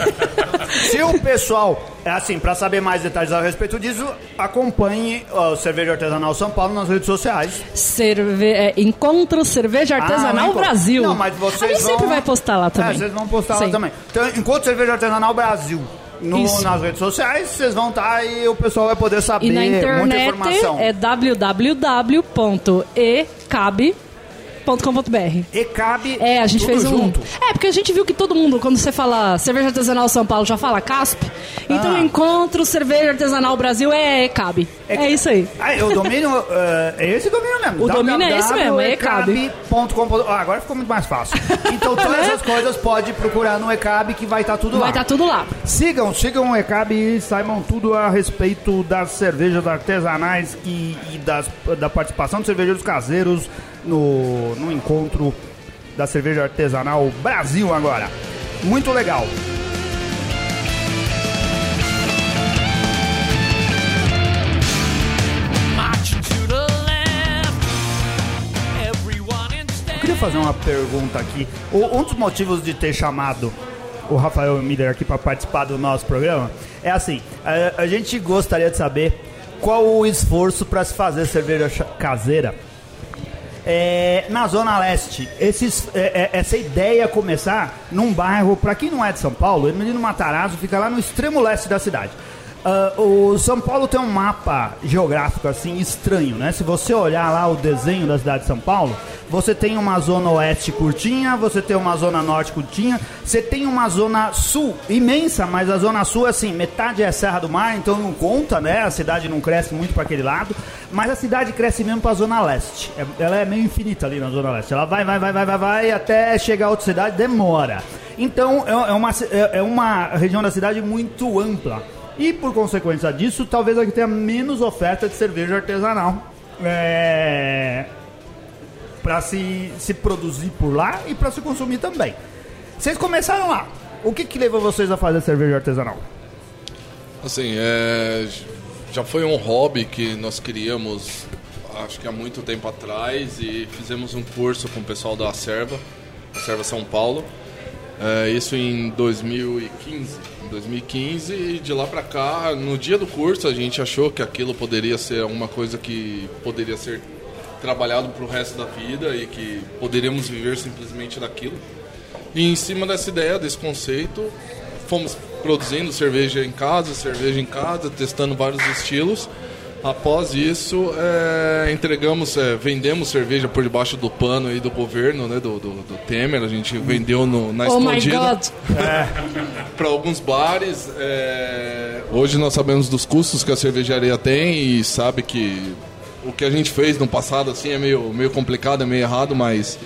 Speaker 1: Se o pessoal, é assim, pra saber mais detalhes a respeito disso, acompanhe o Cerveja Artesanal São Paulo nas redes sociais.
Speaker 3: Cerve... é, Encontro Cerveja Artesanal
Speaker 1: Ah.
Speaker 3: Brasil.
Speaker 1: Não, mas vocês
Speaker 3: A gente
Speaker 1: vão...
Speaker 3: sempre vai postar lá também.
Speaker 1: É, vocês vão postar lá
Speaker 3: Sim.
Speaker 1: também. Então, Encontro Cerveja Artesanal Brasil. No, nas redes sociais, vocês vão estar e o pessoal vai poder saber
Speaker 3: E na
Speaker 1: muita
Speaker 3: internet
Speaker 1: informação.
Speaker 3: é www.ecab ecabe.com.br.
Speaker 1: ECAB,
Speaker 3: É, a gente fez um.
Speaker 1: junto.
Speaker 3: É, porque a gente viu que todo mundo, quando você fala cerveja artesanal São Paulo, já fala CASP. Então,
Speaker 1: Ah.
Speaker 3: encontro cerveja artesanal Brasil é ECAB. É, isso aí.
Speaker 1: Ah, o domínio eh, é esse domínio mesmo.
Speaker 3: O domínio é esse mesmo, é ECAB.
Speaker 1: Ah, agora ficou muito mais fácil. Então todas essas coisas pode procurar no ECAB que vai estar tudo lá.
Speaker 3: Vai estar tudo lá.
Speaker 1: Sigam, sigam o ECAB e saibam tudo a respeito das cervejas artesanais e, e das, da participação dos cervejeiros caseiros no, no encontro da cerveja artesanal Brasil agora. Muito legal. Queria fazer uma pergunta aqui. Um dos motivos de ter chamado o Rafael Miller aqui para participar do nosso programa é assim: a, a gente gostaria de saber qual o esforço para se fazer cerveja caseira é, na Zona Leste. Esses, é, é, essa ideia começar num bairro, para quem não é de São Paulo, Emilino Matarazzo fica lá no extremo leste da cidade. Ah, o São Paulo tem um mapa geográfico assim estranho, né? Se você olhar lá o desenho da cidade de São Paulo, você tem uma zona oeste curtinha, você tem uma zona norte curtinha, você tem uma zona sul imensa, mas a zona sul assim, metade é Serra do Mar, então não conta, né? A cidade não cresce muito para aquele lado, mas a cidade cresce mesmo para a zona leste. É- ela é meio infinita ali na zona leste. Ela vai, vai, vai, vai, vai, vai até chegar a outra cidade, demora. Então é é uma, é é uma região da cidade muito ampla. E por consequência disso, talvez aqui tenha menos oferta de cerveja artesanal. É, para se, se produzir por lá e para se consumir também. Vocês começaram lá. O que, que levou vocês a fazer cerveja artesanal?
Speaker 6: Assim, é, já foi um hobby que nós queríamos, acho que há muito tempo atrás, e fizemos um curso com o pessoal da Acerva, Acerva São Paulo, é, isso em 2015. Em 2015, e de lá pra cá, no dia do curso, a gente achou que aquilo poderia ser alguma coisa que poderia ser trabalhado pro resto da vida e que poderíamos viver simplesmente daquilo. E em cima dessa ideia, desse conceito, fomos produzindo cerveja em casa, cerveja em casa, testando vários estilos. Após isso, é, entregamos, é, vendemos cerveja por debaixo do pano aí do governo, né, do, do, do Temer. A gente vendeu no, na
Speaker 3: Oh
Speaker 6: escondida
Speaker 3: God.
Speaker 6: para alguns bares. é, Hoje nós sabemos dos custos que a cervejaria tem e sabe que o que a gente fez no passado assim é meio, meio complicado, é meio errado, mas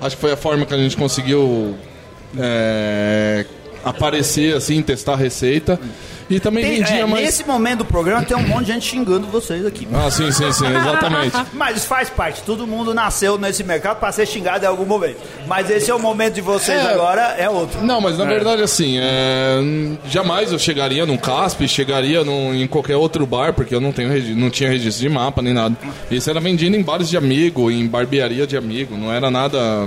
Speaker 6: acho que foi a forma que a gente conseguiu é, aparecer assim, testar a receita. E também
Speaker 1: Tem-
Speaker 6: vendia
Speaker 1: é,
Speaker 6: mais.
Speaker 1: Nesse momento do programa tem um monte de gente xingando vocês aqui.
Speaker 6: Ah, sim, sim, sim, exatamente.
Speaker 1: Mas isso faz parte, todo mundo nasceu nesse mercado para ser xingado em algum momento. Mas esse é o momento de vocês
Speaker 6: É.
Speaker 1: agora, é outro.
Speaker 6: Não, mas na verdade, assim, é, jamais eu chegaria num CASP, chegaria num- em qualquer outro bar, porque eu não, tenho, regi- não tinha registro de mapa nem nada. Isso era vendido em bares de amigo, em barbearia de amigo, não era nada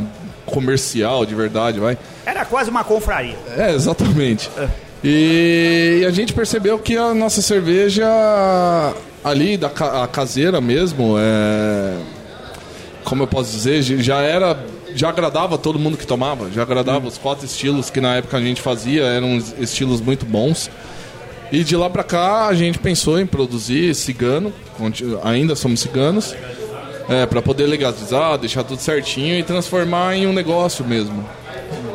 Speaker 6: comercial de verdade, vai.
Speaker 1: Era quase uma confraria.
Speaker 6: É, exatamente. E a gente percebeu que a nossa cerveja ali, da a caseira mesmo, é, como eu posso dizer, já era. Já agradava todo mundo que tomava, já agradava os quatro estilos que na época a gente fazia, eram es- estilos muito bons. E de lá pra cá a gente pensou em produzir cigano, ainda somos ciganos, é, para poder legalizar, deixar tudo certinho e transformar em um negócio mesmo.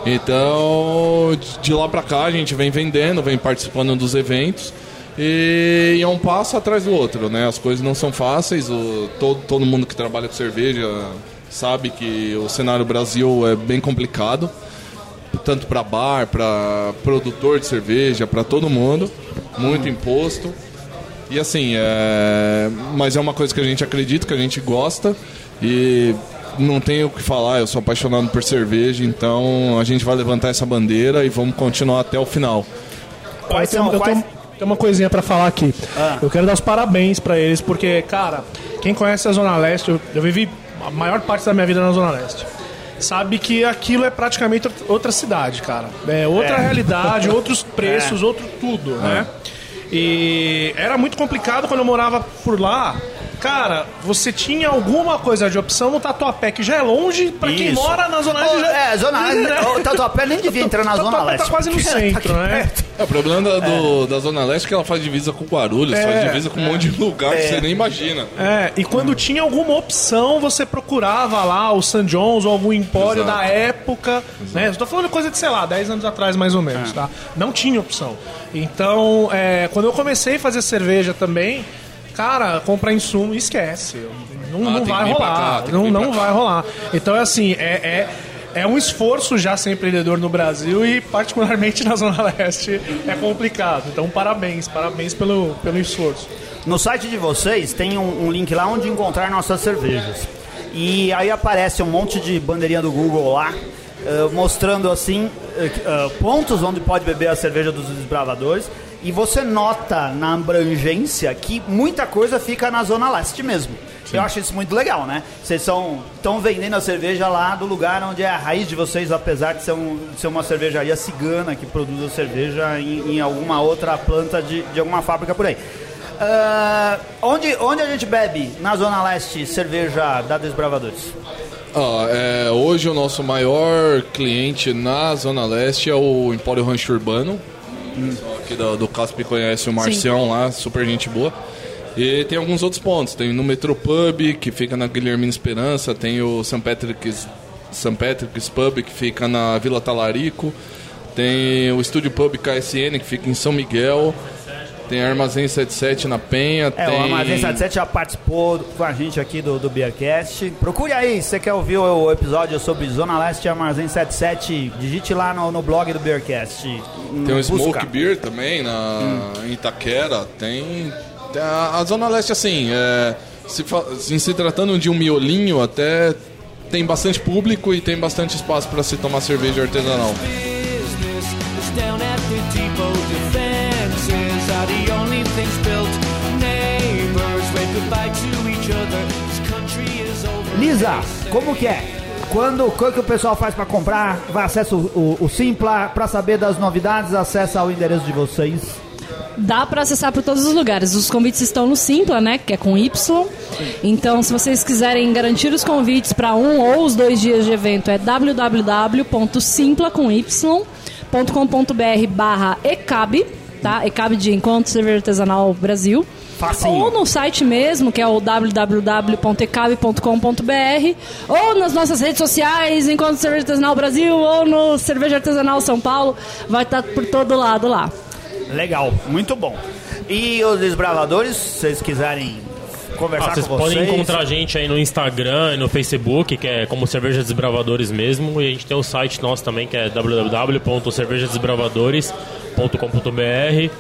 Speaker 6: Então, de lá pra cá a gente vem vendendo, vem participando dos eventos e é um passo atrás do outro, né? As coisas não são fáceis, o, todo, todo mundo que trabalha com cerveja sabe que o cenário Brasil é bem complicado, tanto para bar, para produtor de cerveja, para todo mundo, muito imposto. E assim, é... mas é uma coisa que a gente acredita, que a gente gosta e não tenho o que falar, eu sou apaixonado por cerveja, então a gente vai levantar essa bandeira e vamos continuar até o final.
Speaker 1: Quais
Speaker 4: eu
Speaker 1: são,
Speaker 4: tenho, eu
Speaker 1: quais...
Speaker 4: tenho- tenho uma coisinha pra falar aqui.
Speaker 1: Ah.
Speaker 4: Eu quero dar os parabéns pra eles, porque, cara, quem conhece a Zona Leste, eu, eu vivi a maior parte da minha vida na Zona Leste. Sabe que aquilo é praticamente outra cidade, cara. É outra
Speaker 1: É.
Speaker 4: realidade, outros preços, outro tudo, né? E era muito complicado quando eu morava por lá cara, você tinha alguma coisa de opção no Tatuapé, que já é longe pra quem
Speaker 1: Isso.
Speaker 4: mora na Zona Leste. já-
Speaker 1: É, Zona Leste. O Tatuapé nem devia entrar na Zona
Speaker 4: Tatuapé
Speaker 1: Leste.
Speaker 4: tá quase no
Speaker 1: tá
Speaker 4: centro, né?
Speaker 6: É, o problema da, do- da Zona Leste é que ela faz divisa com Guarulhos, faz divisa com um monte de lugar que você nem imagina.
Speaker 4: É, e quando tinha alguma opção, você procurava lá o St. John's ou algum empório
Speaker 6: Exato.
Speaker 4: da época, né? Eu tô falando de coisa de, sei lá, 10 anos atrás mais ou menos, tá? Não tinha opção. Então, é, quando eu comecei a fazer cerveja também, cara, comprar insumo, esquece. Não,
Speaker 6: Ah,
Speaker 4: não vai rolar.
Speaker 6: cá,
Speaker 4: não não vai rolar. Então, é assim, é... é é um esforço já ser empreendedor no Brasil e, particularmente na Zona Leste, é complicado. Então, parabéns, parabéns pelo, pelo esforço.
Speaker 1: No site de vocês tem um, um link lá onde encontrar nossas cervejas. E aí aparece um monte de bandeirinha do Google lá, eh, mostrando assim eh, eh, pontos onde pode beber a cerveja dos desbravadores. E você nota na abrangência que muita coisa fica na Zona Leste mesmo. Eu acho isso muito legal, né? Vocês estão vendendo a cerveja lá do lugar onde é a raiz de vocês, apesar de ser, um- de ser uma cervejaria cigana que produz a cerveja em, em alguma outra planta de, de alguma fábrica por aí. Ah, onde, onde a gente bebe na Zona Leste cerveja da Desbravadores?
Speaker 6: Ó, é, hoje o nosso maior cliente na Zona Leste é o Empório Rancho Urbano. Aqui do, do Casp conhece o Marcião lá, super gente boa. E tem alguns outros pontos. Tem no Metropub, que fica na Guilhermina Esperança. Tem o St. Patrick's, St. Patrick's Pub, que fica na Vila Talarico. Tem o Estúdio Pub KSN, que fica em São Miguel. Tem Armazém 77 na Penha.
Speaker 1: É,
Speaker 6: tem...
Speaker 1: o Armazém 77 já participou com a gente aqui do, do Beercast. Procure aí, se você quer ouvir o episódio sobre Zona Leste e Armazém 77, digite lá no, no blog do Beercast.
Speaker 6: Tem o
Speaker 1: Busca.
Speaker 6: Smoke Beer também na, em Itaquera. Tem, tem a, a Zona Leste, assim, é, se, se tratando de um miolinho, até tem bastante público e tem bastante espaço para se tomar cerveja artesanal.
Speaker 1: Lisa, como que é? Quando, quando que o pessoal faz pra comprar? Vai acessa o, o, Simpla, pra saber das novidades, acessa o endereço de vocês.
Speaker 3: Dá para acessar por todos os lugares. Os convites estão no Simpla, né? Que é com Y. Então, se vocês quiserem garantir os convites para um ou os dois dias de evento, é www.simpla.com.br barra ECAB, tá? ECAB de Encontro Cerveja Artesanal Brasil.
Speaker 1: Facinho.
Speaker 3: Ou no site mesmo, que é o www.ecabe.com.br, ou nas nossas redes sociais, Encontro Cerveja Artesanal Brasil, ou no Cerveja Artesanal São Paulo, vai estar por todo lado lá.
Speaker 1: Legal, muito bom. E os desbravadores, se vocês quiserem conversar
Speaker 5: Ah, vocês
Speaker 1: com vocês.
Speaker 5: podem encontrar a gente aí no Instagram e no Facebook, que é como Cerveja Desbravadores mesmo. E a gente tem o site nosso também, que é www.cervejadesbravadores.com.br.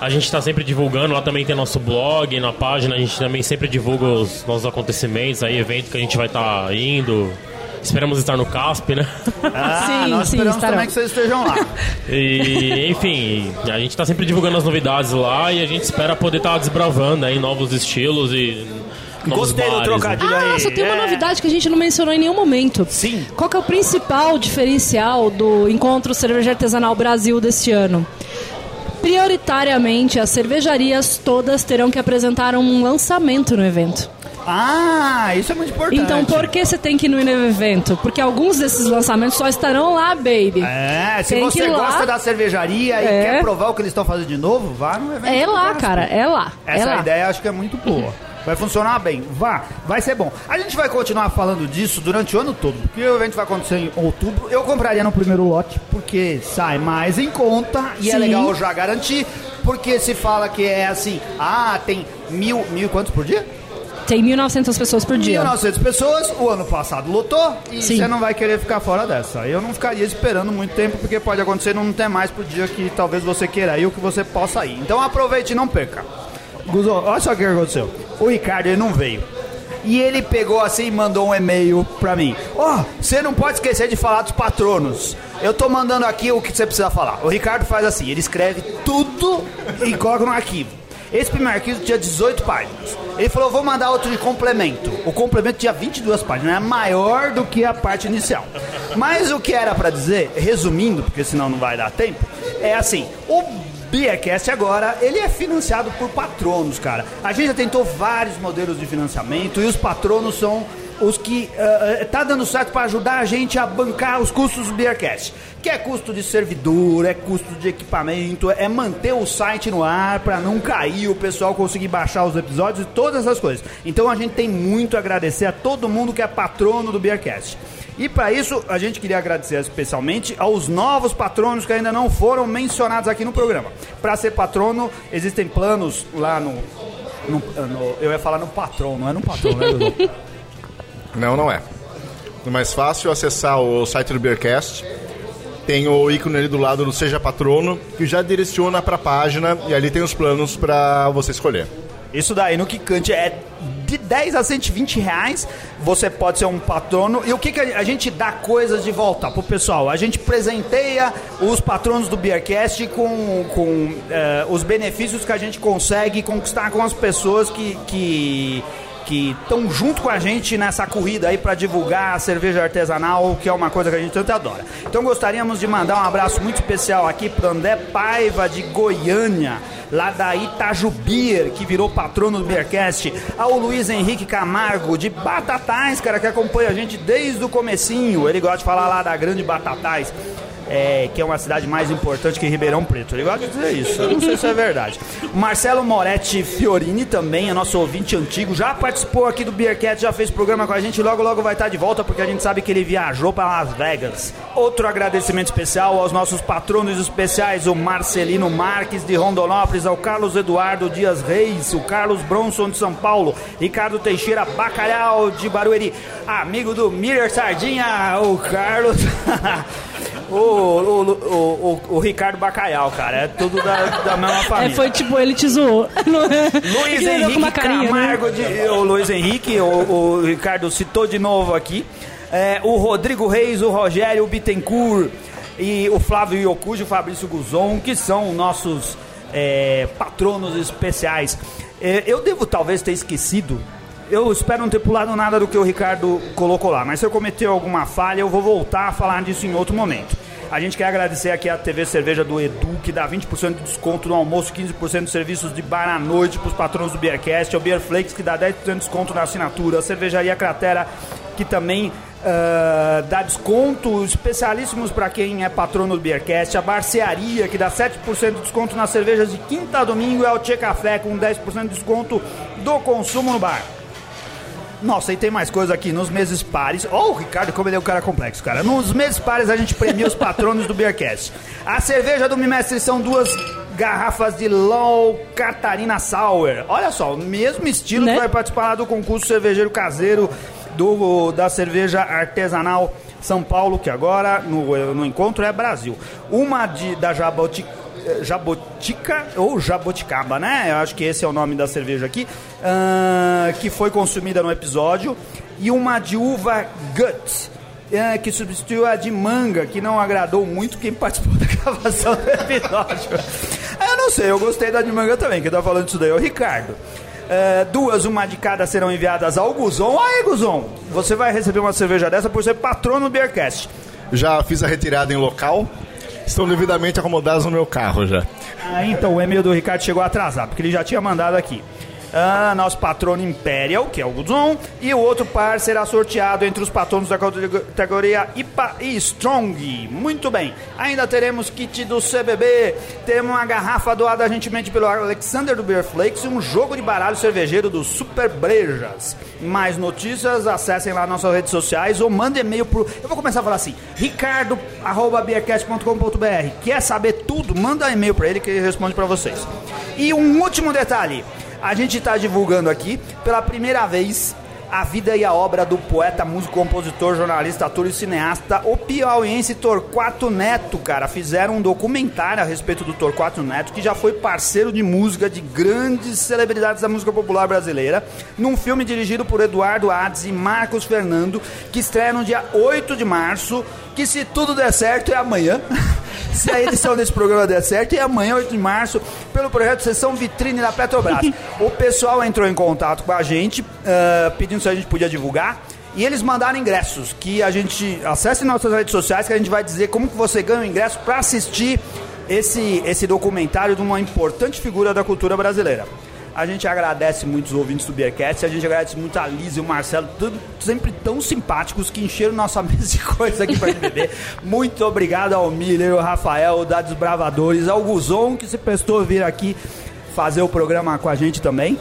Speaker 5: A gente está sempre divulgando, lá também tem nosso blog, na página a gente também sempre divulga os nossos acontecimentos, aí evento que a gente vai estar indo. Esperamos estar no CASP, né?
Speaker 1: Ah,
Speaker 3: Sim,
Speaker 1: nós
Speaker 3: sim,
Speaker 1: esperamos
Speaker 3: estarão.
Speaker 1: também que vocês estejam lá.
Speaker 5: E, enfim, a gente tá sempre divulgando as novidades lá e a gente espera poder estar desbravando aí novos estilos e
Speaker 1: Gostei do trocadilho aí.
Speaker 3: Ah, só tem uma
Speaker 1: É.
Speaker 3: novidade que a gente não mencionou em nenhum momento.
Speaker 1: Sim.
Speaker 3: Qual que é o principal diferencial do Encontro Cerveja Artesanal Brasil deste ano? Prioritariamente, as cervejarias todas terão que apresentar um lançamento no evento.
Speaker 1: Ah, isso é muito importante.
Speaker 3: Então, por que você tem que ir no evento? Porque alguns desses lançamentos só estarão lá, baby.
Speaker 1: É, se
Speaker 3: Tem
Speaker 1: você
Speaker 3: ir lá.
Speaker 1: gosta da cervejaria e
Speaker 3: É.
Speaker 1: quer provar o que eles estão fazendo de novo, vá no evento.
Speaker 3: É lá, cara, é lá. é
Speaker 1: Essa
Speaker 3: lá.
Speaker 1: ideia acho que é muito boa. Vai funcionar bem. Vá, vai ser bom. A gente vai continuar falando disso durante o ano todo, porque o evento vai acontecer em outubro. Eu compraria no primeiro lote, porque sai mais em conta e é
Speaker 3: Sim.
Speaker 1: legal já garantir, porque se fala que é assim, ah, tem mil, mil quantos por dia?
Speaker 3: Tem 1.900 pessoas por dia.
Speaker 1: 1.900 pessoas, o ano passado lotou e
Speaker 3: Sim.
Speaker 1: você não vai querer ficar fora dessa. Eu não ficaria esperando muito tempo, porque pode acontecer não ter mais pro dia que talvez você queira ir ou que você possa ir. Então aproveite e não perca. Guzo, olha só o que aconteceu. O Ricardo ele não veio. E ele pegou assim e mandou um e-mail pra mim. Ó, você não pode esquecer de falar dos patronos. Eu tô mandando aqui o que você precisa falar. O Ricardo faz assim, ele escreve tudo e coloca no arquivo. Esse primeiro arquivo tinha 18 páginas. Ele falou, vou mandar outro de complemento. O complemento tinha 22 páginas, é maior do que a parte inicial. Mas o que era pra dizer, resumindo, porque senão não vai dar tempo, é assim, o Beercast agora, ele é financiado por patronos, cara. A gente já tentou vários modelos de financiamento e os patronos são os que eh, tá dando certo para ajudar a gente a bancar os custos do Beercast. Que é custo de servidor, é custo de equipamento, é manter o site no ar para não cair, o pessoal conseguir baixar os episódios e todas essas coisas. Então a gente tem muito a agradecer a todo mundo que é patrono do Beercast. E para isso, a gente queria agradecer especialmente aos novos patronos que ainda não foram mencionados aqui no programa. Para ser patrono, existem planos lá no, no- no- Eu ia falar no patrão, não é no patrão, né?
Speaker 2: Não, não é. É mais fácil acessar o site do Beercast. Tem o ícone ali do lado do Seja Patrono, que já direciona para a página e ali tem os planos para você escolher.
Speaker 1: Isso daí no Kikante é de 10 a 120 reais. Você pode ser um patrono. E o que, que a gente dá coisas de volta pro pessoal? A gente presenteia os patronos do Beercast com, com eh, os benefícios que a gente consegue conquistar com as pessoas que. que que estão junto com a gente nessa corrida aí para divulgar a cerveja artesanal, que é uma coisa que a gente tanto adora. Então gostaríamos de mandar um abraço muito especial aqui para André Paiva de Goiânia, lá da Itajubir, que virou patrono do Beercast, ao Luiz Henrique Camargo de Batatais, cara, que acompanha a gente desde o comecinho. Ele gosta de falar lá da Grande Batatais. É, que é uma cidade mais importante que Ribeirão Preto. Ele gosta de dizer isso, eu não sei se é verdade. O Marcelo Moretti Fiorini também, é nosso ouvinte antigo, já participou aqui do Beercat, já fez programa com a gente, logo logo vai estar de volta, porque a gente sabe que ele viajou para Las Vegas. Outro agradecimento especial aos nossos patronos especiais, o Marcelino Marques de Rondonópolis, ao Carlos Eduardo Dias Reis, o Carlos Bronson de São Paulo, Ricardo Teixeira Bacalhau de Barueri, amigo do Miller Sardinha, o Carlos... O, o, o, o, o Ricardo Bacalhau, cara, é tudo da, da mesma
Speaker 3: É,
Speaker 1: família.
Speaker 3: foi tipo, ele te zoou. É?
Speaker 1: Luiz
Speaker 3: Ele
Speaker 1: Henrique
Speaker 3: carinha, né?
Speaker 1: Camargo, de, o Luiz Henrique, o, o Ricardo citou de novo aqui. É, o Rodrigo Reis, o Rogério Bittencourt e o Flávio Iocuji, o Fabrício Guzon, que são nossos é, patronos especiais. É, eu devo talvez ter esquecido. Eu espero não ter pulado nada do que o Ricardo colocou lá, mas se eu cometer alguma falha, eu vou voltar a falar disso em outro momento. A gente quer agradecer aqui a TV Cerveja do Edu, que dá 20% de desconto no almoço, 15% de serviços de bar à noite para os patrões do Beercast, ao Beer Flakes, que dá 10% de desconto na assinatura, a Cervejaria Cratera, que também ah, dá desconto especialíssimos para quem é patrono do Beercast, a Barcearia, que dá 7% de desconto nas cervejas de quinta a domingo, e a Tchê Café, com 10% de desconto do consumo no bar. Nossa, e tem mais coisa aqui. Nos meses pares. Ó, o Ricardo, como ele é um cara complexo, cara. Nos meses pares a gente premia os patronos do Beercast. A cerveja do Mimestre são duas garrafas de Low Catarina Sour. Olha só, o mesmo estilo
Speaker 3: Né?
Speaker 1: que vai participar lá do concurso cervejeiro caseiro do, da cerveja artesanal São Paulo, que agora no, no encontro é Brasil. Uma de, da Jaboti, eh, Jabotica ou Jaboticaba, né? Eu acho que esse é o nome da cerveja aqui, ah, que foi consumida no episódio, e uma de uva Gut. eh, que substituiu a de manga, que não agradou muito quem participou da gravação do episódio. eu não sei, eu gostei da de manga também, quem tá falando isso daí é o Ricardo. Eh, duas, uma de cada serão enviadas ao Guzon. Aí, Guzon, você vai receber uma cerveja dessa por ser patrono do Beercast.
Speaker 2: Já fiz a retirada em local. Estão devidamente acomodados no meu carro já.
Speaker 1: Ah, então o e-mail do Ricardo chegou atrasado, porque ele já tinha mandado aqui. Ah, nosso patrono Imperial, que é o Guzon, e o outro par será sorteado entre os patronos da categoria IPA e Strong. Muito bem. Ainda teremos kit do CBB, teremos uma garrafa doada gentilmente pelo Alexander do Beer Flakes e um jogo de baralho cervejeiro do Super Brejas. Mais notícias, acessem lá nossas redes sociais ou mandem e-mail pro. Eu vou começar a falar assim: ricardo.beercast.com.br. Quer saber tudo? Manda e-mail para ele que ele responde para vocês. E um último detalhe: a gente está divulgando aqui pela primeira vez a vida e a obra do poeta, músico, compositor, jornalista, ator e cineasta, o piauiense Torquato Neto, cara. Fizeram um documentário a respeito do Torquato Neto, que já foi parceiro de música de grandes celebridades da música popular brasileira, num filme dirigido por Eduardo Ades e Marcos Fernando, que estreia no dia 8 de março, que se tudo der certo é amanhã. se a edição desse programa der certo, é amanhã, 8 de março, pelo projeto Sessão Vitrine da Petrobras. o pessoal entrou em contato com a gente, ah, pedindo se a gente podia divulgar. E eles mandaram ingressos, que a gente acesse nossas redes sociais, que a gente vai dizer como que você ganha o ingresso para assistir esse, esse documentário de uma importante figura da cultura brasileira. A gente agradece muito os ouvintes do Beercast, a gente agradece muito a Liz e o Marcelo, tudo- sempre tão simpáticos que encheram nossa mesa de coisa aqui pra gente beber. Muito obrigado ao Miller, ao Rafael, da Desbravadores, ao Guzon, que se prestou a vir aqui fazer o programa com a gente também.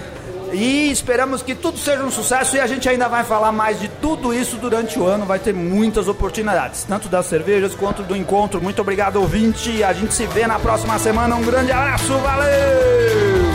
Speaker 1: E esperamos que tudo seja um sucesso e a gente ainda vai falar mais de tudo isso durante o ano. Vai ter muitas oportunidades, tanto das cervejas quanto do encontro. Muito obrigado, ouvinte. A gente se vê na próxima semana. Um grande abraço, valeu!